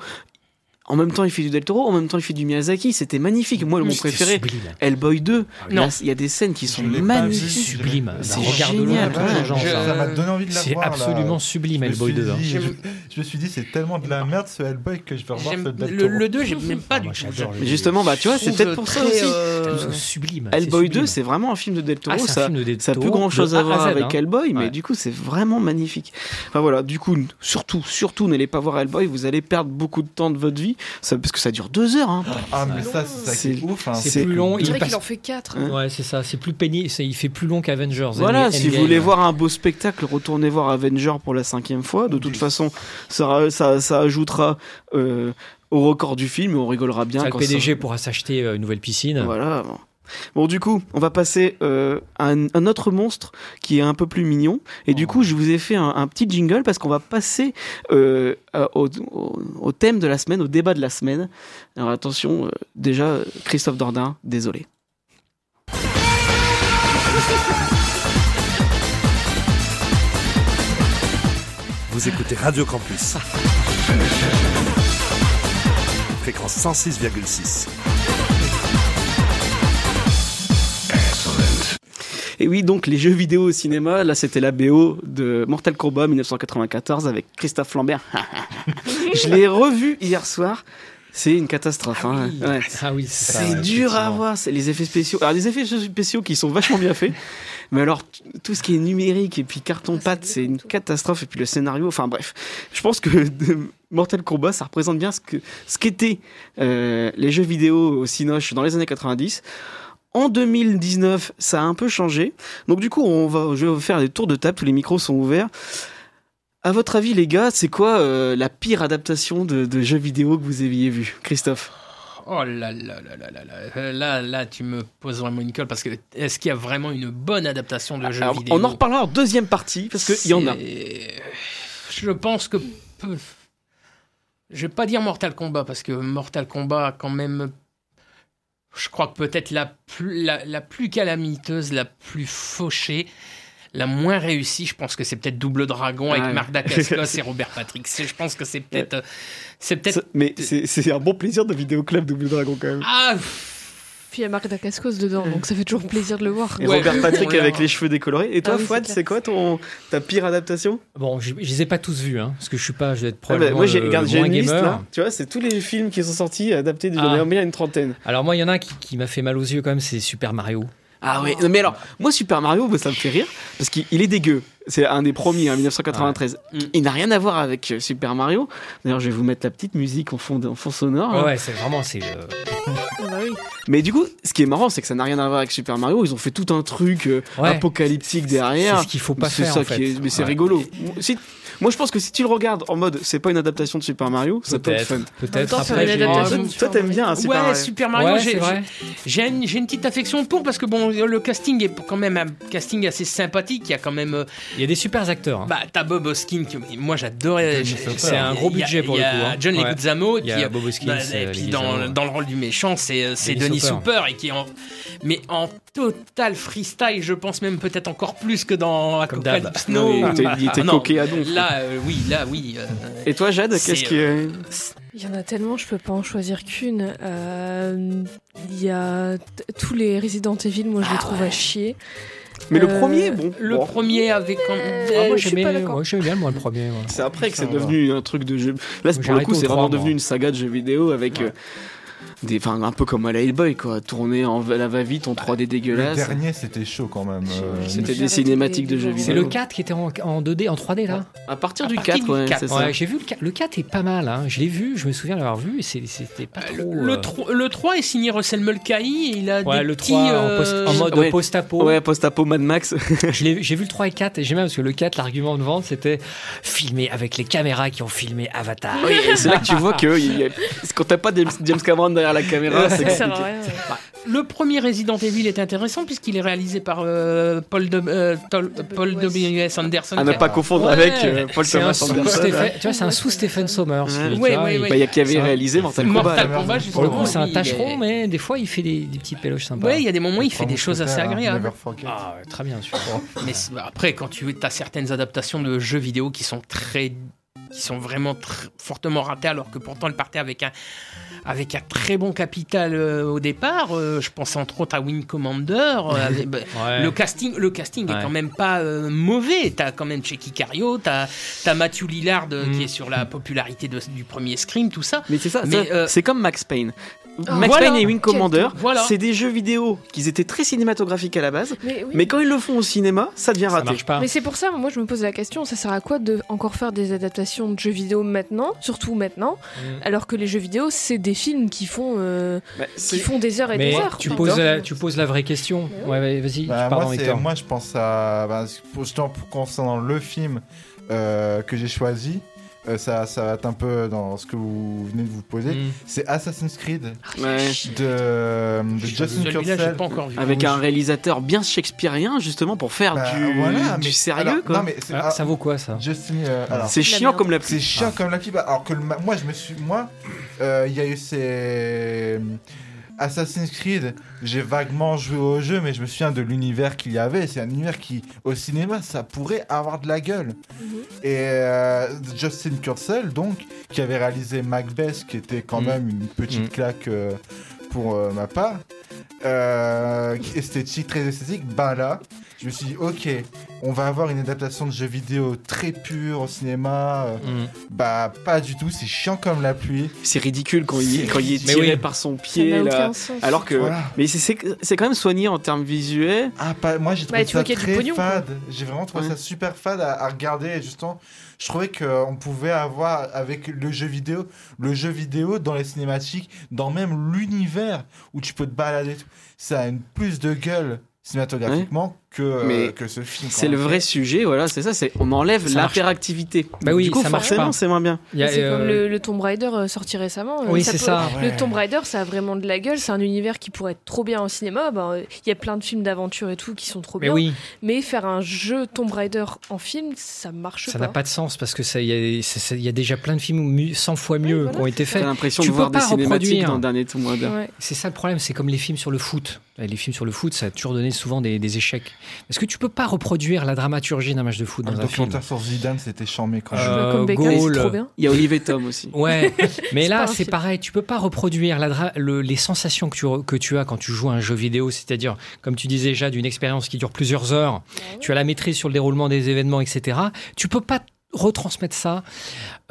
en même temps il fait du Del Toro, en même temps il fait du Miyazaki, c'était magnifique. Moi mon préféré, sublime. Hellboy 2. Non. Là, il y a des scènes qui sont magnifiques. Sublime. C'est Bah, génial, ça. M'a donné envie de la C'est voir. là. absolument sublime, Je me Hellboy suis 2. hein. je, je me suis dit, c'est tellement de la merde ce Hellboy que je vais revoir ce Del le, Toro. le 2, j'aime même pas Ah, du tout. le justement, bah tu vois, c'est peut-être pour ça aussi. euh, C'est sublime. Hellboy c'est 2, sublime. c'est vraiment un film de Del Toro. Ah, c'est un ça, film de Del ça a plus grand chose à voir avec hein. Hellboy, mais du coup, c'est vraiment magnifique. Enfin voilà, du coup, surtout, surtout, n'allez pas voir Hellboy, vous allez perdre beaucoup de temps de votre vie. Ça, parce que ça dure deux heures. Hein. Ah, mais ça, c'est ouf. hein. C'est plus long. On il dirait passe- qu'il en fait 4. Ouais, c'est ça. C'est plus pénible. Il fait plus long qu'Avengers. Voilà, Endgame. si vous voulez voir un beau spectacle, retournez voir Avenger pour la cinquième fois. De toute façon, ça, ça, ça ajoutera euh, au record du film et on rigolera bien. Ça, le quand PDG pourra s'acheter euh, une nouvelle piscine. Voilà. Bon. Bon, du coup, on va passer euh, à un, autre monstre qui est un peu plus mignon. Et du coup, je vous ai fait un, petit jingle parce qu'on va passer euh, au thème de la semaine, au débat de la semaine. Alors attention, euh, déjà, Christophe Dordain, désolé. Vous écoutez Radio Campus. Fréquence 106,6. Et oui, donc les jeux vidéo au cinéma, là c'était la BO de Mortal Kombat 1994 avec Christophe Lambert. je l'ai revu hier soir. C'est une catastrophe. hein. Ouais. Ah oui, c'est dur à voir. C'est les effets spéciaux. Alors les effets spéciaux qui sont vachement bien faits. Mais alors tout ce qui est numérique et puis carton pâte, c'est une catastrophe. Et puis le scénario. Enfin bref, je pense que Mortal Kombat, ça représente bien ce que ce qu'étaient euh, les jeux vidéo au Cinoche dans les années 90. En 2019, ça a un peu changé. Donc du coup, on va, je vais faire des tours de table. Tous les micros sont ouverts. À votre avis, les gars, c'est quoi euh, la pire adaptation de, de jeux vidéo que vous aviez vu, Christophe? Oh là là là là là là. Là, là, tu me poses vraiment une colle parce que est-ce qu'il y a vraiment une bonne adaptation de jeux Alors, vidéo? on en reparlera en deuxième partie parce qu'il y en a. Je pense que. Je vais pas dire Mortal Kombat parce que Mortal Kombat, quand même. Je crois que peut-être la plus, la, la plus calamiteuse, la plus fauchée, la moins réussie, je pense que c'est peut-être Double Dragon avec Ouais. Marc Dacascos et Robert Patrick. Je pense que c'est peut-être. euh, C'est peut-être. Ça- Mais c'est un bon plaisir de vidéo club Double Dragon quand même. Ah Puis il y a Marc Dacascos dedans, donc ça fait toujours plaisir de le voir. Et Robert Patrick avec les cheveux décolorés. Et toi, Ah oui, Fouad, c'est quoi ton ta pire adaptation? Bon, je, je les ai pas tous vus, hein, parce que je suis pas, je vais être Ah bah, probablement Moi, j'ai une liste gamer. là. Tu vois, c'est tous les films qui sont sortis adaptés du Ah. il y a une trentaine. Alors moi, il y en a un qui, qui m'a fait mal aux yeux quand même, c'est Super Mario. Ah oui, mais alors, moi Super Mario, bah, ça me fait rire parce qu'il il est dégueu. C'est un des premiers, en 1993. Il n'a rien à voir avec euh, Super Mario. D'ailleurs, je vais vous mettre la petite musique en fond, en fond sonore. Ouais, hein. ouais, c'est vraiment, c'est. euh. Mais du coup, ce qui est marrant, c'est que ça n'a rien à voir avec Super Mario. Ils ont fait tout un truc euh, Ouais. apocalyptique derrière. c'est ce qu'il faut pas faire, ça en qui fait. est- mais c'est Ouais. rigolo. Si- moi, je pense que si tu le regardes en mode, c'est pas une adaptation de Super Mario, ça peut être Peut-être, fun. peut-être. Après, une j'ai- adaptation Toi, de toi, Super t'aimes Mario. bien hein, Super ouais, Mario. Super Mario, Ouais, j'ai- une, petite affection pour parce que bon, le casting est quand même un casting assez sympathique. Il y a quand même, euh, Il y a des super acteurs. hein. bah, t'as Bob Hoskin, moi j'adorais. C'est un gros budget pour il y le a coup. John. Leguizamo, et Il y a puis, euh, Bob Hoskins, bah, et puis Lily dans, James. dans le rôle du méchant, c'est euh, c'est Dennis Denis. Hooper et qui est en, mais en total freestyle, je pense même peut-être encore plus que dans. Apocalypse Non, mais Now. il était- Ah, coquet à donf. Là, euh, oui, là, oui. euh, Et toi, Jade, qu'est-ce qui est. Il y en a tellement, je peux pas en choisir qu'une. Euh, Il y a tous les Resident Evil, moi je les trouve à chier. Mais le Euh, premier, bon. le bon. premier avec. un- Ah, moi, je suis j'aimais pas d'accord. ouais, bien moi le premier. ouais. C'est après que c'est devenu un truc de jeu. Là, pour le coup, c'est vraiment moi. devenu une saga de jeux vidéo avec euh, des, enfin, un peu comme à la Hellboy, quoi. Tourné en la va-vite en 3D Le dégueulasse. dernier, c'était chaud quand même. euh, C'était des cinématiques de jeux vidéo. C'est le 4 qui était en, en 2D, en 3D là À partir À du partir 4, du ouais, 4, c'est ça. Ouais, j'ai vu le 4. Le 4 est pas mal, hein. je l'ai vu, je me souviens l'avoir vu et c'était pas trop. Le, euh, 3, le 3 est signé Russell Mulcahy et il a Ouais, des le petits, 3 en, euh, post- en mode Ouais. post-apo. Ouais, post-apo Mad Max. Je l'ai- J'ai vu le 3 et 4 et j'aime bien parce que le 4, l'argument de vente, c'était filmé avec les caméras qui ont filmé Avatar. Oui, c'est là que tu vois que y a- quand t'as pas James James Cameron derrière la caméra, c'est Ça sert à compliqué. rien. ouais. Le premier Resident Evil est intéressant puisqu'il est réalisé par euh, Paul, de, euh, Tol- Paul W.S. Anderson. À ne pas confondre Ouais. avec euh, Paul Thomas sous Anderson. Tu vois, c'est un sous Stephen Sommers. Ouais. Bah, il y a qui avait réalisé Mortal Kombat. Mortal Kombat, Kombat, Pour justement. le coup, c'est un tâcheron, est- mais des fois, il fait des, des petites péloches sympas. Ouais, il y a des moments où il fait des choses assez agréables. Never forget. Ah, très bien, sûr. Mais après, quand tu as certaines adaptations de jeux vidéo qui sont très qui sont vraiment tr- fortement ratées alors que pourtant elle partait avec un avec un très bon capital euh, au départ euh, je pense entre autres à Wing Commander euh, avec- bah, Ouais. le casting le casting Ouais. est quand même pas euh, mauvais t'as quand même Checky Cario t'as as Matthew Lillard euh, Mm. qui est sur la popularité de- du premier Scream tout ça Mais c'est ça, Mais, ça, euh, c'est comme Max Payne. Max Voilà. Payne et Wing Commander, Voilà. c'est des jeux vidéo qui étaient très cinématographiques à la base, Mais quand ils le font au cinéma, ça devient raté. Mais c'est pour ça, moi je me pose la question, ça sert à quoi de encore faire des adaptations de jeux vidéo maintenant, surtout maintenant, Mm. alors que les jeux vidéo c'est des films qui font, euh, qui font des heures et Mais des heures. tu poses, la, tu poses la vraie question. Ouais, ouais, vas-y, Bah, moi, je pense à. Bah, pour- concernant le film euh, que j'ai choisi, euh, ça, ça va être un peu dans ce que vous venez de vous poser. Mm. C'est Assassin's Creed Ouais. de, de Justin vu. Avec un réalisateur bien shakespearien, justement, pour faire Bah, du, voilà, du mais- sérieux, alors, quoi. non, mais Ah, ça vaut quoi ça Justin, euh, alors- C'est chiant comme la pluie. C'est chiant comme la pluie. bah, Alors que le moi, je me suis. Moi, euh, il y a eu ces. Assassin's Creed, j'ai vaguement joué au jeu, mais je me souviens de l'univers qu'il y avait. C'est un univers qui, au cinéma, ça pourrait avoir de la gueule. Et euh, Justin Kurzel, donc, qui avait réalisé Macbeth, qui était quand Mm. même une petite Mm. claque euh, pour euh, ma part, euh, esthétique, très esthétique, bah là, je me suis dit, ok, on va avoir une adaptation de jeu vidéo très pure au cinéma. euh, Mm. Bah, pas du tout, c'est chiant comme la pluie. C'est ridicule quand il, quand il est tiré oui. par son pied. là. Alors que. Voilà. Mais c'est- c'est c'est quand même soigné en termes visuels. Ah, pas, moi j'ai trouvé Bah, tu ça très pognon, quoi. fade. J'ai vraiment trouvé Ouais. ça super fade à, à regarder. Et justement, je trouvais qu'on pouvait avoir avec le jeu vidéo, le jeu vidéo dans les cinématiques, dans même l'univers où tu peux te balader. et tout. Ça a une plus de gueule cinématographiquement que, euh, Mais que ce film. C'est le vrai sujet, voilà, c'est ça, c'est on enlève Ça l'interactivité. Bah oui, du coup, ça forcément, c'est moins bien. C'est euh, comme le, le Tomb Raider euh, sorti récemment. euh, Oui, c'est ça. Le Ouais. Tomb Raider, ça a vraiment de la gueule. C'est un univers qui pourrait être trop bien au cinéma. Ben, euh, Il y a plein de films d'aventure et tout qui sont trop Mais bien. oui. Mais faire un jeu Tomb Raider en film, ça marche Ça pas. n'a pas de sens parce que ça, il y, a- y déjà plein de films mu- 100 fois mieux voilà, qui ont été J'ai faits. l'impression Tu de peux voir des pas cinématiques reproduire. dans dernier Tomb Raider. C'est ça le problème, c'est comme les films sur le foot. Les films sur le foot, ça a toujours donné souvent des échecs. Parce que tu peux pas reproduire la dramaturgie d'un match de foot Un dans un film. documentaire sur Zidane, c'était chambé quand Euh. Comme Beckham, trop bien. Il y a Olivier Tom aussi. Ouais, mais là un c'est film. pareil, tu peux pas reproduire la dra- le- les sensations que tu, que tu as quand tu joues à un jeu vidéo, c'est-à-dire, comme tu disais déjà, d'une expérience qui dure plusieurs heures, tu as la maîtrise sur le déroulement des événements, etc. Tu peux pas retransmettre ça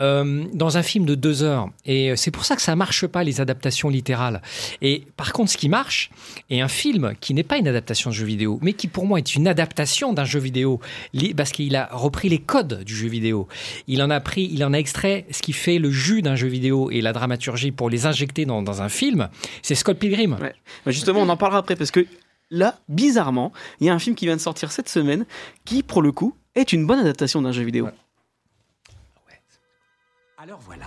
euh, dans un film de deux heures. Et euh, c'est pour ça que ça marche pas, les adaptations littérales. Et par contre, ce qui marche, est un film qui n'est pas une adaptation de jeu vidéo, mais qui pour moi est une adaptation d'un jeu vidéo, parce qu'il a repris les codes du jeu vidéo. Il en a pris, il en a extrait ce qui fait le jus d'un jeu vidéo et la dramaturgie pour les injecter dans, dans un film. C'est Scott Pilgrim. Ouais. Bah, justement, on en parlera après parce que là, bizarrement, il y a un film qui vient de sortir cette semaine qui, pour le coup, est une bonne adaptation d'un jeu vidéo. Alors voilà.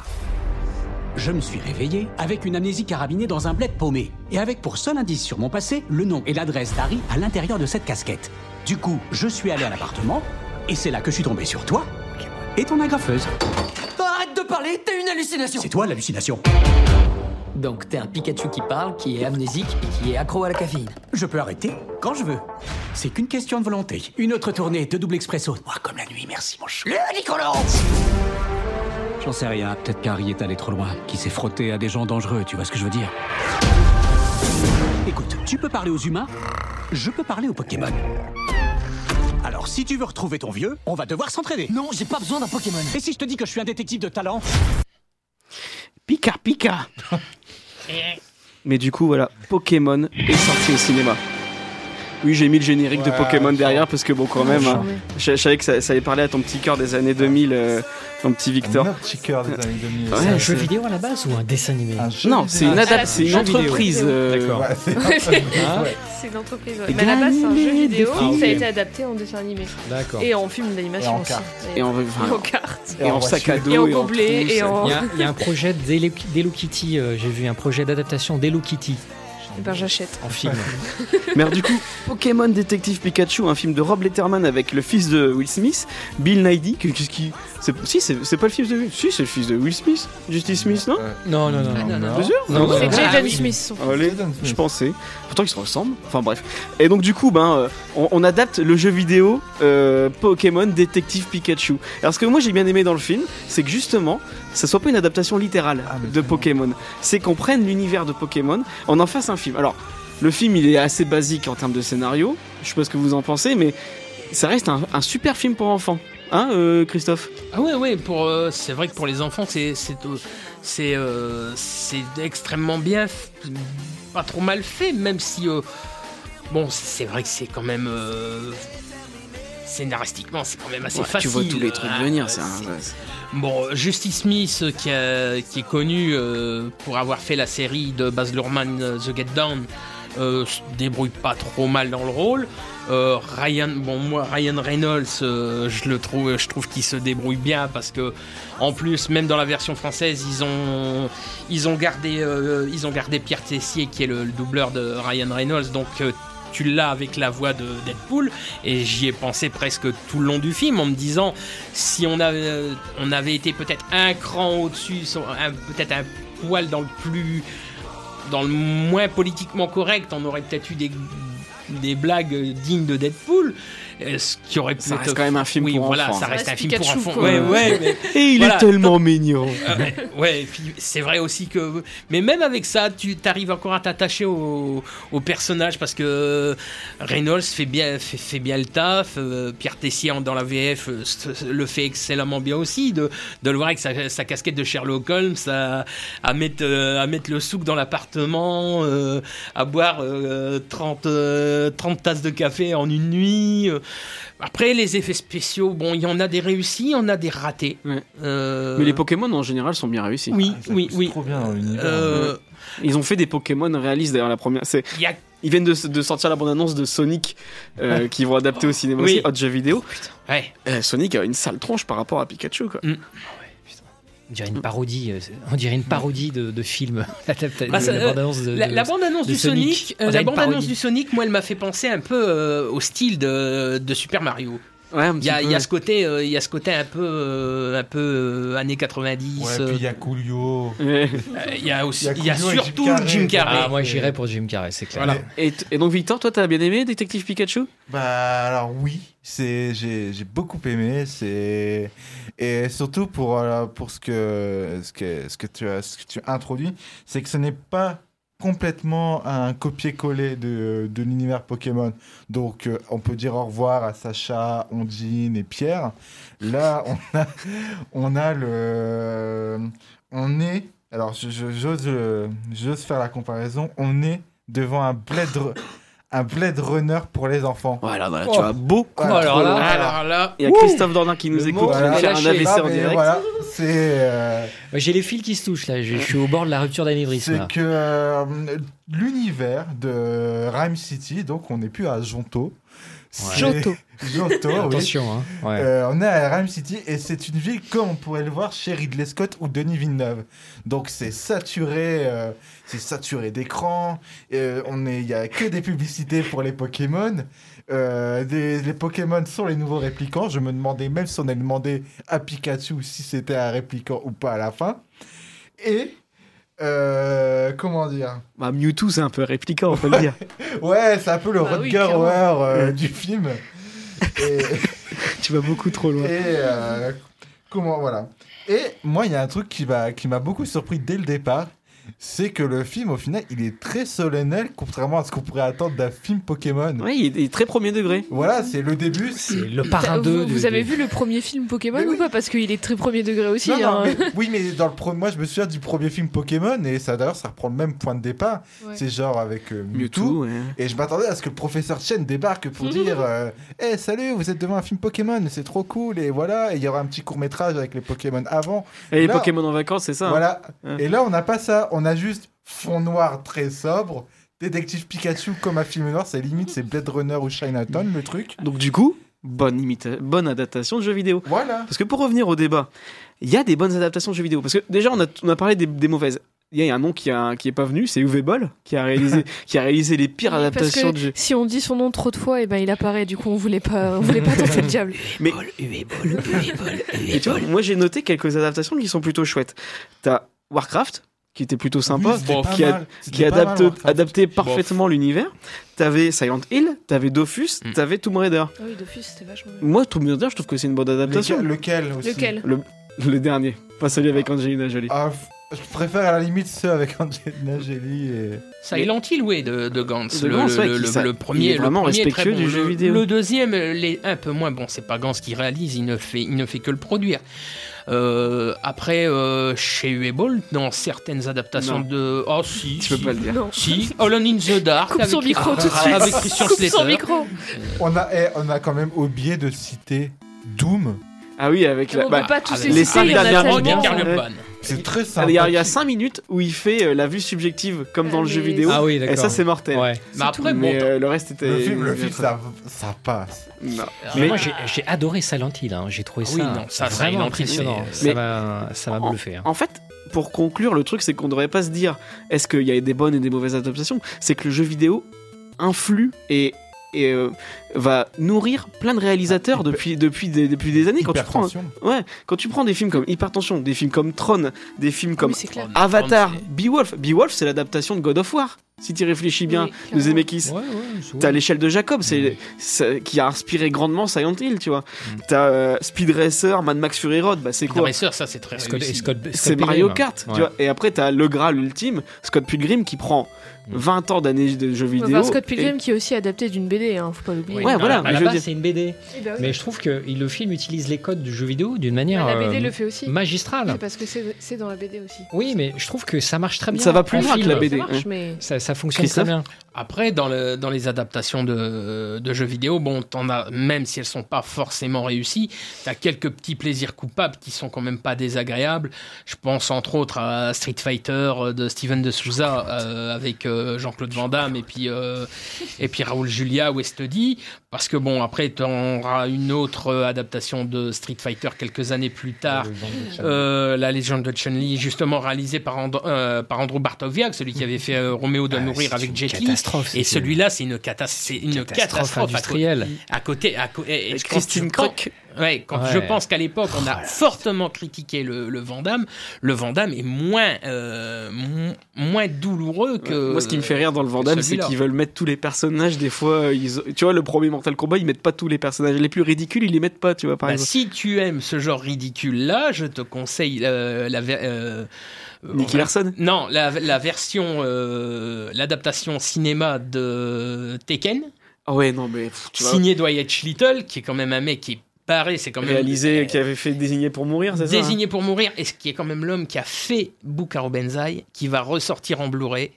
Je me suis réveillé avec une amnésie carabinée dans un bled paumé. Et avec pour seul indice sur mon passé, le nom et l'adresse d'Harry à l'intérieur de cette casquette. Du coup, je suis allé à l'appartement, et c'est là que je suis tombé sur toi et ton agrafeuse. Arrête de parler, t'as une hallucination C'est toi l'hallucination. Donc t'es un Pikachu qui parle, qui est amnésique et qui est accro à la caféine. Je peux arrêter quand je veux. C'est qu'une question de volonté. Une autre tournée de double expresso. Noir comme la nuit, merci mon chou. Le Nicolas J'en sais rien, peut-être qu'Harry est allé trop loin, qui s'est frotté à des gens dangereux, tu vois ce que je veux dire? Écoute, tu peux parler aux humains, je peux parler aux Pokémon. Alors, si tu veux retrouver ton vieux, on va devoir s'entraider. Non, j'ai pas besoin d'un Pokémon. Et si je te dis que je suis un détective de talent? Pika Pika Mais du coup, voilà, Pokémon est sorti au cinéma. Oui, j'ai mis le générique de Pokémon derrière parce que bon, quand même, hein, je, je savais que ça, ça allait parler à ton petit cœur des années 2000, euh, ton petit Victor. Un petit cœur des années 2000. Ouais, C'est un jeu vidéo à la base ou un dessin animé Un Non, c'est une, adap- c'est une entreprise. euh, D'accord. Ouais, c'est- une entreprise. Mais à la base, c'est un jeu vidéo. Ah. Ça a été adapté en dessin animé. D'accord. Et en film d'animation Et en aussi. Et en, Et enfin, en carte. et en sac à dos. Et en gobelet, trousse. et en- Il y, a, il y a un projet d'Hello d'Hello Kitty, euh, j'ai vu un projet d'adaptation d'Hello Kitty Eh ben j'achète. en film. Mais alors, du coup, Pokémon Détective Pikachu, un film de Rob Letterman avec le fils de Will Smith, Bill Nighy. Qu'est-ce qui. C'est- Si, c'est pas le fils de. Si, c'est le fils de Will Smith, Justice Smith, non? Non, non, non. Ah, non, non. T'es sûr? Non, non, C'est. Jaden Ah. Smith. son fils. Allez, je pensais. Pourtant, ils se ressemblent. Enfin, bref. Et donc, du coup, ben, euh, on, on adapte le jeu vidéo euh, Pokémon Détective Pikachu. Alors, ce que moi j'ai bien aimé dans le film, c'est que justement, ça soit pas une adaptation littérale Ah, de. Pokémon. C'est qu'on prenne l'univers de Pokémon, on en fasse un film. Alors, le film, il est assez basique en termes de scénario. Je sais pas ce que vous en pensez, mais ça reste un, un super film pour enfants. Hein, euh, Christophe Ah ouais, ouais, pour, euh, c'est vrai que pour les enfants, c'est, c'est, euh, c'est, euh, c'est extrêmement bien, pas trop mal fait, même si, bon, c'est vrai que c'est quand même, scénaristiquement, c'est quand même assez Ouais, facile. Tu vois tous les trucs hein, venir, c'est un- Bon, Justice Smith, qui, a- qui est connu pour avoir fait la série de Baz Luhrmann, The Get Down, euh, se débrouille pas trop mal dans le rôle. Euh, Ryan, bon moi Ryan Reynolds, euh, je le trouve, je trouve qu'il se débrouille bien parce que en plus même dans la version française ils ont ils ont gardé ils ont gardé Pierre Tessier qui est le, le doubleur de Ryan Reynolds donc tu l'as avec la voix de Deadpool et j'y ai pensé presque tout le long du film en me disant si on avait, on avait été peut-être un cran au-dessus, peut-être un poil dans le plus dans le moins politiquement correct, on aurait peut-être eu des, des blagues dignes de Deadpool. Euh, Ce qui aurait pu Ça être- reste quand même un film oui, pour voilà, enfants. ça Ça reste un reste film pour Pikachu, enfants. Ouais, ouais, mais Et il voilà. est tellement mignon. Ah ouais, ouais, et puis c'est vrai aussi que. Mais même avec ça, tu arrives encore à t'attacher au, au personnage parce que Reynolds fait bien, fait, fait bien le taf. euh, Pierre Tessier dans la VF euh, le fait excellemment bien aussi. De, de le voir avec sa, sa casquette de Sherlock Holmes, à, à, mettre, euh, à mettre le souk dans l'appartement, euh, à boire euh, 30, euh, 30 tasses de café en une nuit. Après, les effets spéciaux, bon, il y en a des réussis, il y en a des ratés. Euh, Mais les Pokémon en général sont bien réussis. Oui, oui, oui. Trop bien dans l'univers. Euh, Ils ont fait des Pokémon réalistes d'ailleurs la première. C'est Il y a- ils viennent de, de sortir la bande-annonce de Sonic euh, qui vont adapter au cinéma Oui. aussi, hot jeu vidéo. Ouais. Euh, Sonic a une sale tronche par rapport à Pikachu quoi. On dirait une parodie, euh, on dirait une parodie de, de film. La, la- Bah, bande-annonce la, du Sonic, On euh, la bande-annonce du Sonic, moi, elle m'a fait penser un peu euh, au style de, de Super Mario. Ouais, Il y a, peu. il y a ce côté, euh, il y a ce côté un peu, euh, un peu euh, années 90. Ouais, euh, puis il y a Coolio. Euh, il y a aussi, il y a il y a Coolio et Jim surtout Carrey. Jim Carrey. Ah, moi j'irais pour Jim Carrey, c'est clair. Voilà. Et, donc Victor, toi t'as bien aimé Détective Pikachu? Bah alors oui, c'est j'ai j'ai beaucoup aimé, c'est et surtout pour euh, pour ce que ce que ce que tu as ce que tu as introduit, c'est que ce n'est pas complètement un copier-coller de, de l'univers Pokémon. Donc euh, on peut dire au revoir à Sacha, Ondine et Pierre. Là, on a on a le on est alors euh, j'ose faire la comparaison, on est devant un Blade Un Blade Runner pour les enfants. Voilà, voilà, Oh. tu as beaucoup alors là, loin. Alors là, Il y a Christophe Dordain qui nous écoute, qui faire un. AVC Non, en direct. Voilà, euh, J'ai les fils qui se touchent là, je, suis au bord de la rupture d'anévrisme. c'est que euh, l'univers de Rhyme City, donc on n'est plus à Jonto. Johto. Johto, oui. Attention, hein. Ouais. Euh, on est à Rhyme City et c'est une ville comme on pourrait le voir chez Ridley Scott ou Denis Villeneuve. Donc c'est saturé, euh, c'est saturé d'écran. Euh, on est, il y a que des publicités pour les Pokémon. Euh, des- les Pokémon sont les nouveaux réplicants. Je me demandais même si on avait demandé à Pikachu si c'était un réplicant ou pas à la fin. Et euh, comment dire Bah, Mewtwo c'est un peu répliquant, on peut le dire. Ouais, c'est un peu le Bah oui. Hauer, euh, du film. Et, tu vas beaucoup trop loin. et euh, comment voilà. Et moi, il y a un truc qui m'a qui m'a beaucoup surpris dès le départ, c'est que le film, au final, il est très solennel, contrairement à ce qu'on pourrait attendre d'un film Pokémon. Ouais, il est, très premier degré. Voilà, c'est le début. C'est le parrain 2 vous, vous avez vu le premier film Pokémon Mais ou oui. pas Parce qu'il est très premier degré aussi. Non, non, hein. mais- oui, mais dans le pro- moi, je me souviens du premier film Pokémon, et ça d'ailleurs, ça reprend le même point de départ. Ouais. C'est genre avec euh, Mewtwo. Mewtwo, ouais. Et je m'attendais à ce que le professeur Chen débarque pour dire euh, Eh, salut, vous êtes devant un film Pokémon, c'est trop cool, et voilà, et il y aura un petit court métrage avec les Pokémon avant. Et les Là, Pokémon en vacances, c'est ça hein Voilà. Et là, on n'a pas ça, on a juste fond noir très sobre, détective Pikachu comme un film noir, c'est limite, c'est Blade Runner ou Chinatown le truc. Donc du coup, bonne, imita- bonne adaptation de jeux vidéo. Voilà. Parce que pour revenir au débat, il y a des bonnes adaptations de jeux vidéo. Parce que déjà, on a, on a parlé des, des mauvaises. Il y a un nom qui, a, qui est pas venu, c'est Uwe Boll, qui a réalisé, qui a réalisé les pires adaptations que de jeux. si on dit son nom trop de fois, et ben il apparaît. Du coup, on voulait pas, on voulait pas tenter le diable. Mais Et tu vois, moi j'ai noté quelques adaptations qui sont plutôt chouettes. T'as Warcraft, qui était plutôt sympa, Oui, qui, a- mal, adapte, Warcraft. adaptait parfaitement l'univers. T'avais Silent Hill, t'avais Dofus, Mm. t'avais Tomb Raider. Ah oui, Dofus, c'était vachement. Moi, Tomb Raider, je trouve que c'est une bonne adaptation. Lequel, lequel aussi? Lequel? Le, le dernier, pas celui avec Angelina Jolie. Ah, Je préfère à la limite ceux avec Angelina Jolie et. Silent Hill, oui, de, de Gantz. De le, Gantz, le- ouais, le- qui- ça- le il premier, est vraiment le premier est très respectueux bon. du jeu vidéo. Le deuxième, les un peu moins bon. C'est pas Gantz qui réalise, il ne fait, il ne fait que le produire. Euh, après, euh, chez Ueball, dans certaines adaptations Non. de. Oh, si. Tu peux si. pas le dire. Non. Si, Holland in the Dark. Coupe avec, son micro tout de suite. Avec Christian Coupe son micro. On a, eh, on a quand même oublié de citer Doom. Ah oui, avec la, On bah, peut pas tous avec les C'est très Ah, sympa. Il y, a, il y a 5 minutes où il fait euh, la vue subjective comme dans Ah, le jeu mais- vidéo. Ah oui, et d'accord. ça, c'est mortel. Ouais. Mais après, Mais euh, le reste était. Le film, le film ça, ça passe. Non. Mais, Mais- moi, j'ai j'ai adoré Silent Hill. hein. J'ai trouvé Ah oui, ça, non, ça, vraiment impressionnant. Ça Mais- m'a ça m'a en- bluffé. hein. En fait, pour conclure, le truc, c'est qu'on devrait pas se dire est-ce qu'il y a des bonnes et des mauvaises adaptations? C'est que le jeu vidéo influe et, et euh, va nourrir plein de réalisateurs depuis, depuis, des, depuis des années. Quand tu, prends, Hypertension. ouais, quand tu prends des films comme Hypertension, des films comme Tron, des films comme Oui, c'est clair. Avatar, Beowulf. Beowulf, c'est l'adaptation de God of War. Si tu réfléchis bien, Oui, de. Zemeckis. Ouais, ouais, T'as l'échelle de Jacob, c'est qui a inspiré grandement Silent Hill, tu vois. T'as euh, Speed Racer, Mad Max Fury Road, bah c'est Speed quoi Racer, ça c'est très C'est Pilgrim. Mario Kart, Ouais. tu vois. Et après t'as le Graal ultime, Scott Pilgrim qui prend 20 ans d'années de jeux vidéo. Enfin, Scott et- Pilgrim qui est aussi adapté d'une BD, hein, faut pas l'oublier. Ouais, voilà, À la base, dire- c'est une BD. Eh ben oui. Mais je trouve que le film utilise les codes du jeu vidéo d'une manière Bah, la BD euh, le fait aussi. magistrale. C'est parce que c'est dans la BD aussi. Oui, mais je trouve que ça marche très bien. Ça va plus en loin que la BD. Ça marche, hein. mais Ça, ça fonctionne Christophe très bien. Après, dans, le, dans les adaptations de, de jeux vidéo, bon, t'en as, même si elles sont pas forcément réussies, t'as quelques petits plaisirs coupables qui sont quand même pas désagréables. Je pense entre autres à Street Fighter euh, de Steven de Souza euh, avec euh, Jean-Claude Van Damme et puis, euh, et puis Raoul Julia Westody. Parce que bon, après, t'en auras une autre euh, adaptation de Street Fighter quelques années plus tard. Euh, la légende de Chun-Li, justement réalisée par, And- euh, par Andrew Bartowiak, celui qui avait fait euh, Roméo doit Ah, mourir avec Jet Li. catastrophe, Et celui-là, c'est une, catas- une catastrophe industrielle. À côté, à Christine Croc. Ouais, quand Ouais. je pense qu'à l'époque, on a fortement critiqué le, le Vandame, le Vandame est moins, euh, mo- moins douloureux que. Moi, ce qui me fait rire dans le Vandame, c'est qu'ils veulent mettre tous les personnages. Des fois, ils... tu vois, le premier Mortal Kombat, ils mettent pas tous les personnages les plus ridicules, ils les mettent pas, tu vois, par Bah, exemple. si tu aimes ce genre ridicule-là, je te conseille euh, la. euh, Nicky euh, Larson Non, la, la version, euh, l'adaptation cinéma de Tekken, Ah ouais, non, mais pff, tu vois, signé Dwight Little, qui est quand même un mec qui est barré, c'est quand même réalisé, euh, qui avait fait désigner pour mourir, c'est ça hein Désigné pour mourir, et ce qui est quand même l'homme qui a fait Bukaro Benzaï, qui va ressortir en Blu-ray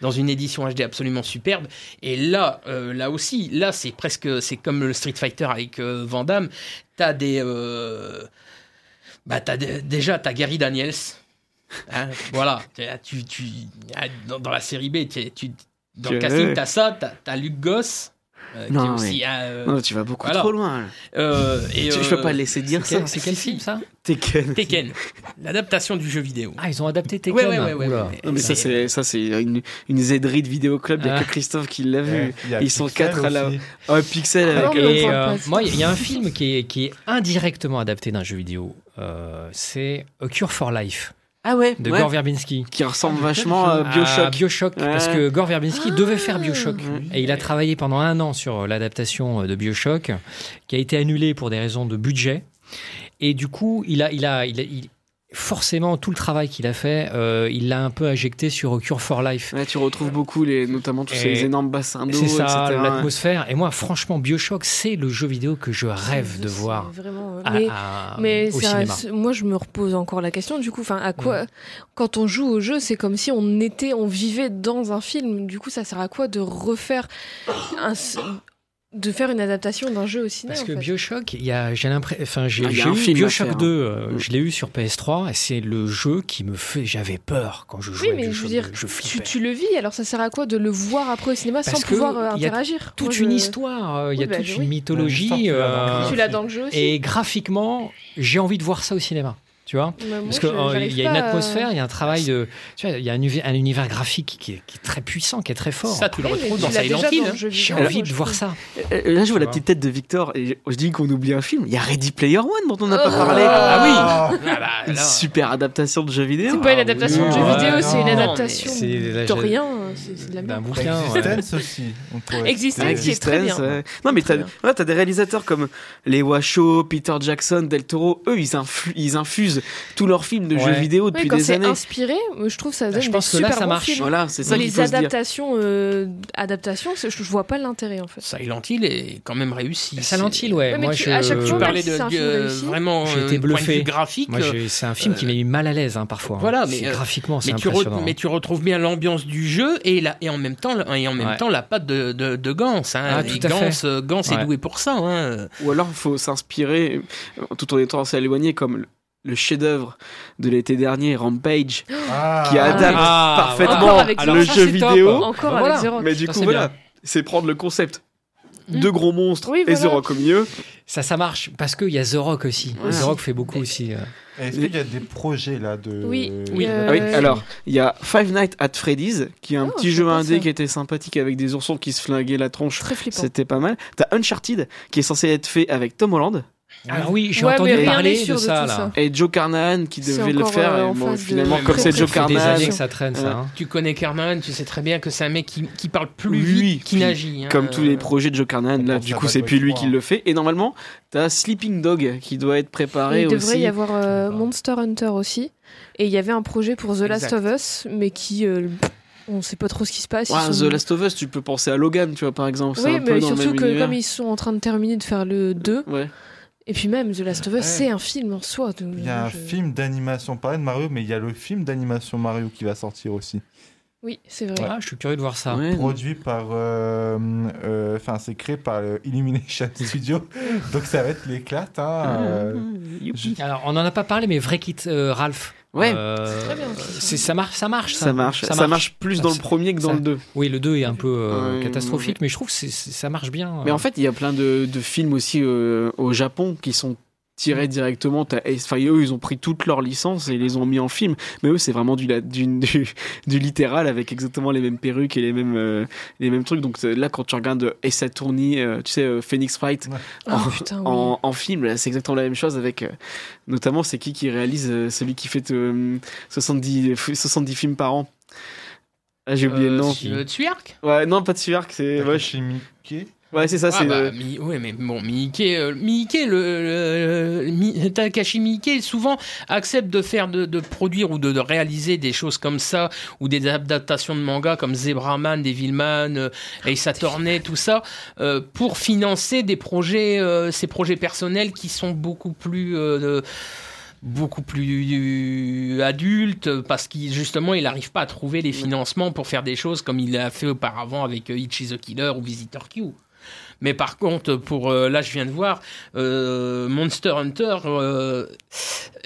dans une édition HD absolument superbe. Et là, euh, là aussi, là c'est presque, c'est comme le Street Fighter avec euh, Van Damme. T'as des, euh, bah t'as des- déjà t'as Gary Daniels. Hein, voilà, tu, tu, dans, la série B, tu, tu- dans le casting, t'as ça, t'as as Luc Goss. Euh, qui est Non, aussi, mais- euh, Non, tu vas beaucoup voilà. trop loin. Euh, et, Tu- euh, Je peux pas le laisser dire ça. C'est quel film ça? Tekken. Tekken, l'adaptation du jeu vidéo. Ah, ils ont adapté Tekken. Ouais, ouais, ouais, ouais. Non, mais ça, c'est ça, c'est une, une zéderie de vidéo club. Il y a Ah. que Christophe qui l'a vu. A Ils sont quatre à la. Oh, Pixel Ah, avec. non, Et euh, moi, il y a un film qui est, qui est indirectement adapté d'un jeu vidéo. Euh, c'est A Cure for Life Ah ouais, de ouais. Gore Verbinski. Qui ressemble vachement à Bioshock. À Bioshock, Ouais. parce que Gore Verbinski devait faire Bioshock. Ah. Et il a travaillé pendant un an sur l'adaptation de Bioshock, qui a été annulée pour des raisons de budget. Et du coup, il a, il a, il a- il- forcément, tout le travail qu'il a fait, euh, il l'a un peu injecté sur Cure for Life. Ouais, tu retrouves beaucoup les, notamment tous Et ces énormes bassins d'eau, C'est ça, etc. l'atmosphère. Et moi, franchement, Bioshock, c'est le jeu vidéo que je rêve de C'est voir Vraiment, à- mais à- mais au un- cinéma. moi, je me repose encore la question. Du coup, enfin, à quoi Quand on joue au jeu, c'est comme si on était, on vivait dans un film. Du coup, ça sert à quoi de refaire un, de faire une adaptation d'un jeu au cinéma Parce en que fait Bioshock, il y a, j'ai l'impression, enfin, j'ai, Ah, j'ai eu Bioshock faire, 2, hein. euh, je l'ai eu sur PS3, et c'est le jeu qui me fait, j'avais peur quand je jouais Oui, mais je veux dire, 2, je tu, le vis, alors ça sert à quoi de le voir après au cinéma Parce sans pouvoir euh, il y a interagir? toute Moi, une je- histoire, euh, il y a bah, toute oui. une mythologie, euh. Tu l'as dans le jeu aussi. et graphiquement, j'ai envie de voir ça au cinéma. Tu vois moi, Parce qu'il j'arrive y a une atmosphère, il y a un travail de. Tu vois, il y a un, univers graphique qui est, qui est très puissant, qui est très fort. Ça, tu le retrouves dans Silent Hill. hein. J'ai envie de voir ça. Euh, Là, je vois la petite tête de Victor et je- dis qu'on oublie un film. Il y a Ready Player One dont on n'a pas Oh. parlé. Ah oui Ah bah, Une super adaptation de jeu vidéo. C'est pas une adaptation de jeu vidéo, c'est une adaptation c'est rien. c'est de la D'un merde. Existence aussi. Existence, citer. qui est très bien. Non, mais t'as des réalisateurs comme les Washoe, Peter Jackson, Del Toro. Eux, ils, influ- tous leurs films de Ouais. jeux vidéo Ouais, depuis quand des c'est années. inspiré, je trouve que ça donne je pense des que là, ça bons marche. films. Voilà, c'est ça les faut se dire. adaptations, euh, adaptations, je, je vois pas l'intérêt en fait. Silent Hill est quand même réussi. Silent Hill, ouais. Ouais, moi, tu- je... à chaque fois, parlais de, euh, vraiment J'ai euh, bluffé. graphique. Euh, c'est un film qui m'a mis mal à l'aise hein, parfois. Voilà, C'est- mais graphiquement, c'est impressionnant. mais tu retrouves bien l'ambiance du jeu et, la, et en même temps, et en même temps la patte de, de, de Gans. Hein. Ah, Et tout à Gans, fait. Gans est Ouais. doué pour ça. Hein. Ou alors, il faut s'inspirer, tout en étant assez éloigné, comme le- chef-d'œuvre de l'été dernier, Rampage, Ah, qui adapte Ah, parfaitement le jeu top. vidéo. Encore avec voilà. Zero. Mais du coup, c'est voilà, c'est prendre le concept Mm. de gros monstres Oui, et. The Rock au milieu. Ça, ça marche parce qu'il y a The Rock aussi. Ouais. The Rock fait beaucoup aussi. euh. Est-ce qu'il y a des projets là de. Oui. Oui. Euh, Ah oui, alors, il y a Five Nights at Freddy's, qui est un Oh, petit je jeu indé ça. qui était sympathique avec des oursons qui se flinguaient la tronche. Très flippant. C'était pas mal. T'as Uncharted, qui est censé être fait avec Tom Holland. Alors oui, j'ai Ouais, entendu parler de de ça là. ça. Et Joe Carnahan qui devait le faire. euh, et bon, de finalement, comme c'est Joe des Carnahan, années que ça traîne, ça. hein. Tu connais Carnahan, tu sais très bien que c'est un mec qui, qui parle plus oui, qu'il n'agit. hein. comme tous les projets de Joe Carnahan, là, du coup, c'est plus lui 3, qui le fait. Et normalement, t'as Sleeping Dog qui doit être préparé il devrait aussi. y avoir euh, Monster Hunter aussi. Et il y avait un projet pour The Last Exact. of Us, mais qui. euh, on sait pas trop ce qui se passe. Ouais, sont- The Last of Us, tu peux penser à Logan, tu vois, par exemple. c'est Oui, un peu mais dans le surtout même que univers. comme ils sont en train de terminer de faire le 2, Ouais. Et puis même The Last of Us, Ouais. c'est un film en soi. donc, Il y a un film d'animation, on parlait de Mario, mais il y a le film d'animation Mario qui va sortir aussi. Oui, c'est vrai. Ah, je suis curieux de voir ça. Ouais. Produit par. euh, euh, Enfin, c'est créé par euh, Illumination Studio. Donc ça va être l'éclate. Hein, euh, Youpi. Alors, on en a pas parlé, mais Vrai Kit euh, Ralph. Ouais. Euh, Très bien ça marche, ça marche. Ça marche. Ça, marche. plus dans le premier que dans Ça- le 2. Oui, le 2 est un peu euh, Ouais, catastrophique, ouais. mais je trouve que ça marche bien. Mais en fait, il y a plein de, de films aussi euh, au Japon qui sont tirés directement. T'as Ace- Enfin, eux, ils ont pris toutes leurs licences et ils les ont mis en film. Mais eux, c'est vraiment du, la- du, du, du littéral avec exactement les mêmes perruques et les mêmes, euh, les mêmes trucs. Donc euh, là, quand tu regardes Ace Attorney, euh, tu sais, euh, Phoenix Wright Oh, en, putain, oui. en, en film, c'est exactement la même chose avec. euh, notamment, c'est qui qui réalise euh, celui qui fait euh, 70, 70 films par an ah, J'ai oublié le Euh, nom. euh, Tsuark Ouais, non, pas de Suark, c'est. Ouais, je- chez Mickey? Ouais, c'est ça, Ah c'est. bah, Mi- ouais, mais bon, Mickey, euh, Mickey le, le- le- Mi- Takashi Miike souvent accepte de faire, de, de produire ou de, de réaliser des choses comme ça, ou des adaptations de manga comme Zebraman, Devilman, euh, Ace Attorney, tout ça, euh, pour financer des projets, euh, ces projets personnels qui sont beaucoup plus de- beaucoup plus adultes parce qu'il justement il n'arrive pas à trouver les financements pour faire des choses comme il l'a fait auparavant avec Itchy the Killer ou Visitor Q. Mais par contre, pour euh, là, je viens de voir euh, Monster Hunter. euh,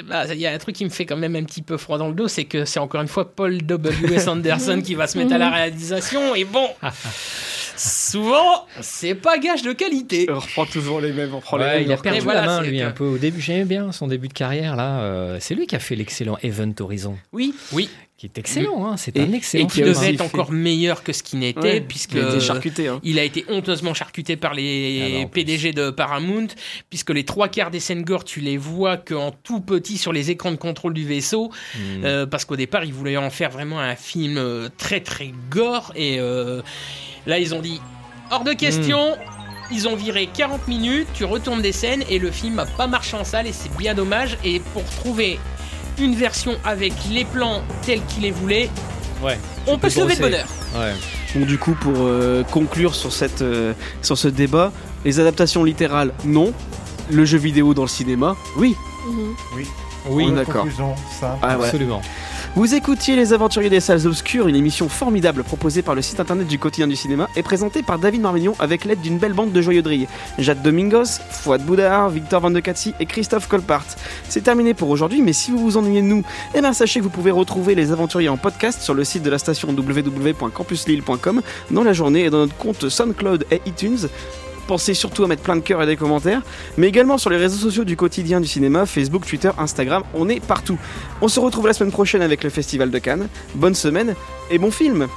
bah, Il y a un truc qui me fait quand même un petit peu froid dans le dos, c'est que c'est encore une fois Paul W.S. Anderson qui va se mettre à la réalisation. Et bon, souvent, c'est pas gage de qualité. On reprend toujours les mêmes, on prend Ouais, les il mêmes. a perdu Et voilà, la main, lui, que- un peu au début. J'aimais bien son début de carrière, là. euh, c'est lui qui a fait l'excellent Event Horizon, Oui, oui. qui est excellent. Hein, c'est Et- un Et excellent qui qui film. devait être fait- encore meilleur que ce qu'il n'était, Ouais, puisque il a été charcuté. Hein. Il a été honteusement charcuté par Ah bah, les en plus. PDG de Paramount, puisque les trois quarts des scènes gore, tu les vois qu'en tout petit sur les écrans de contrôle du vaisseau, Hmm. euh, parce qu'au départ, ils voulaient en faire vraiment un film euh, très très gore, et euh, là, ils ont dit hors de question. Ils ont viré 40 minutes, tu retournes des scènes et le film n'a pas marché en salle et c'est bien dommage. Et pour trouver une version avec les plans tels qu'il les voulait, Ouais. on peut se lever de bonheur. Ouais. Donc du coup, pour euh, conclure sur, cette, euh, sur ce débat, les adaptations littérales, non. Le jeu vidéo dans le cinéma, oui. Mhm. Oui. Oui, d'accord. Conclusion simple. Ah ouais. absolument. Vous écoutiez Les Aventuriers des Salles Obscures, une émission formidable proposée par le site internet du quotidien du cinéma et présentée par David Marmignon avec l'aide d'une belle bande de joyeux drilles. Jade Domingos, Fouad Boudard, Victor Van de et Christophe Colpart. C'est terminé pour aujourd'hui, mais si vous vous ennuyez de nous, eh bien sachez que vous pouvez retrouver Les Aventuriers en podcast sur le site de la station www.campuslille.com dans la journée et dans notre compte SoundCloud et iTunes. Pensez surtout à mettre plein de cœurs et des commentaires, mais également sur les réseaux sociaux du quotidien du cinéma, Facebook, Twitter, Instagram, on est partout. On se retrouve la semaine prochaine avec le Festival de Cannes. Bonne semaine et bon film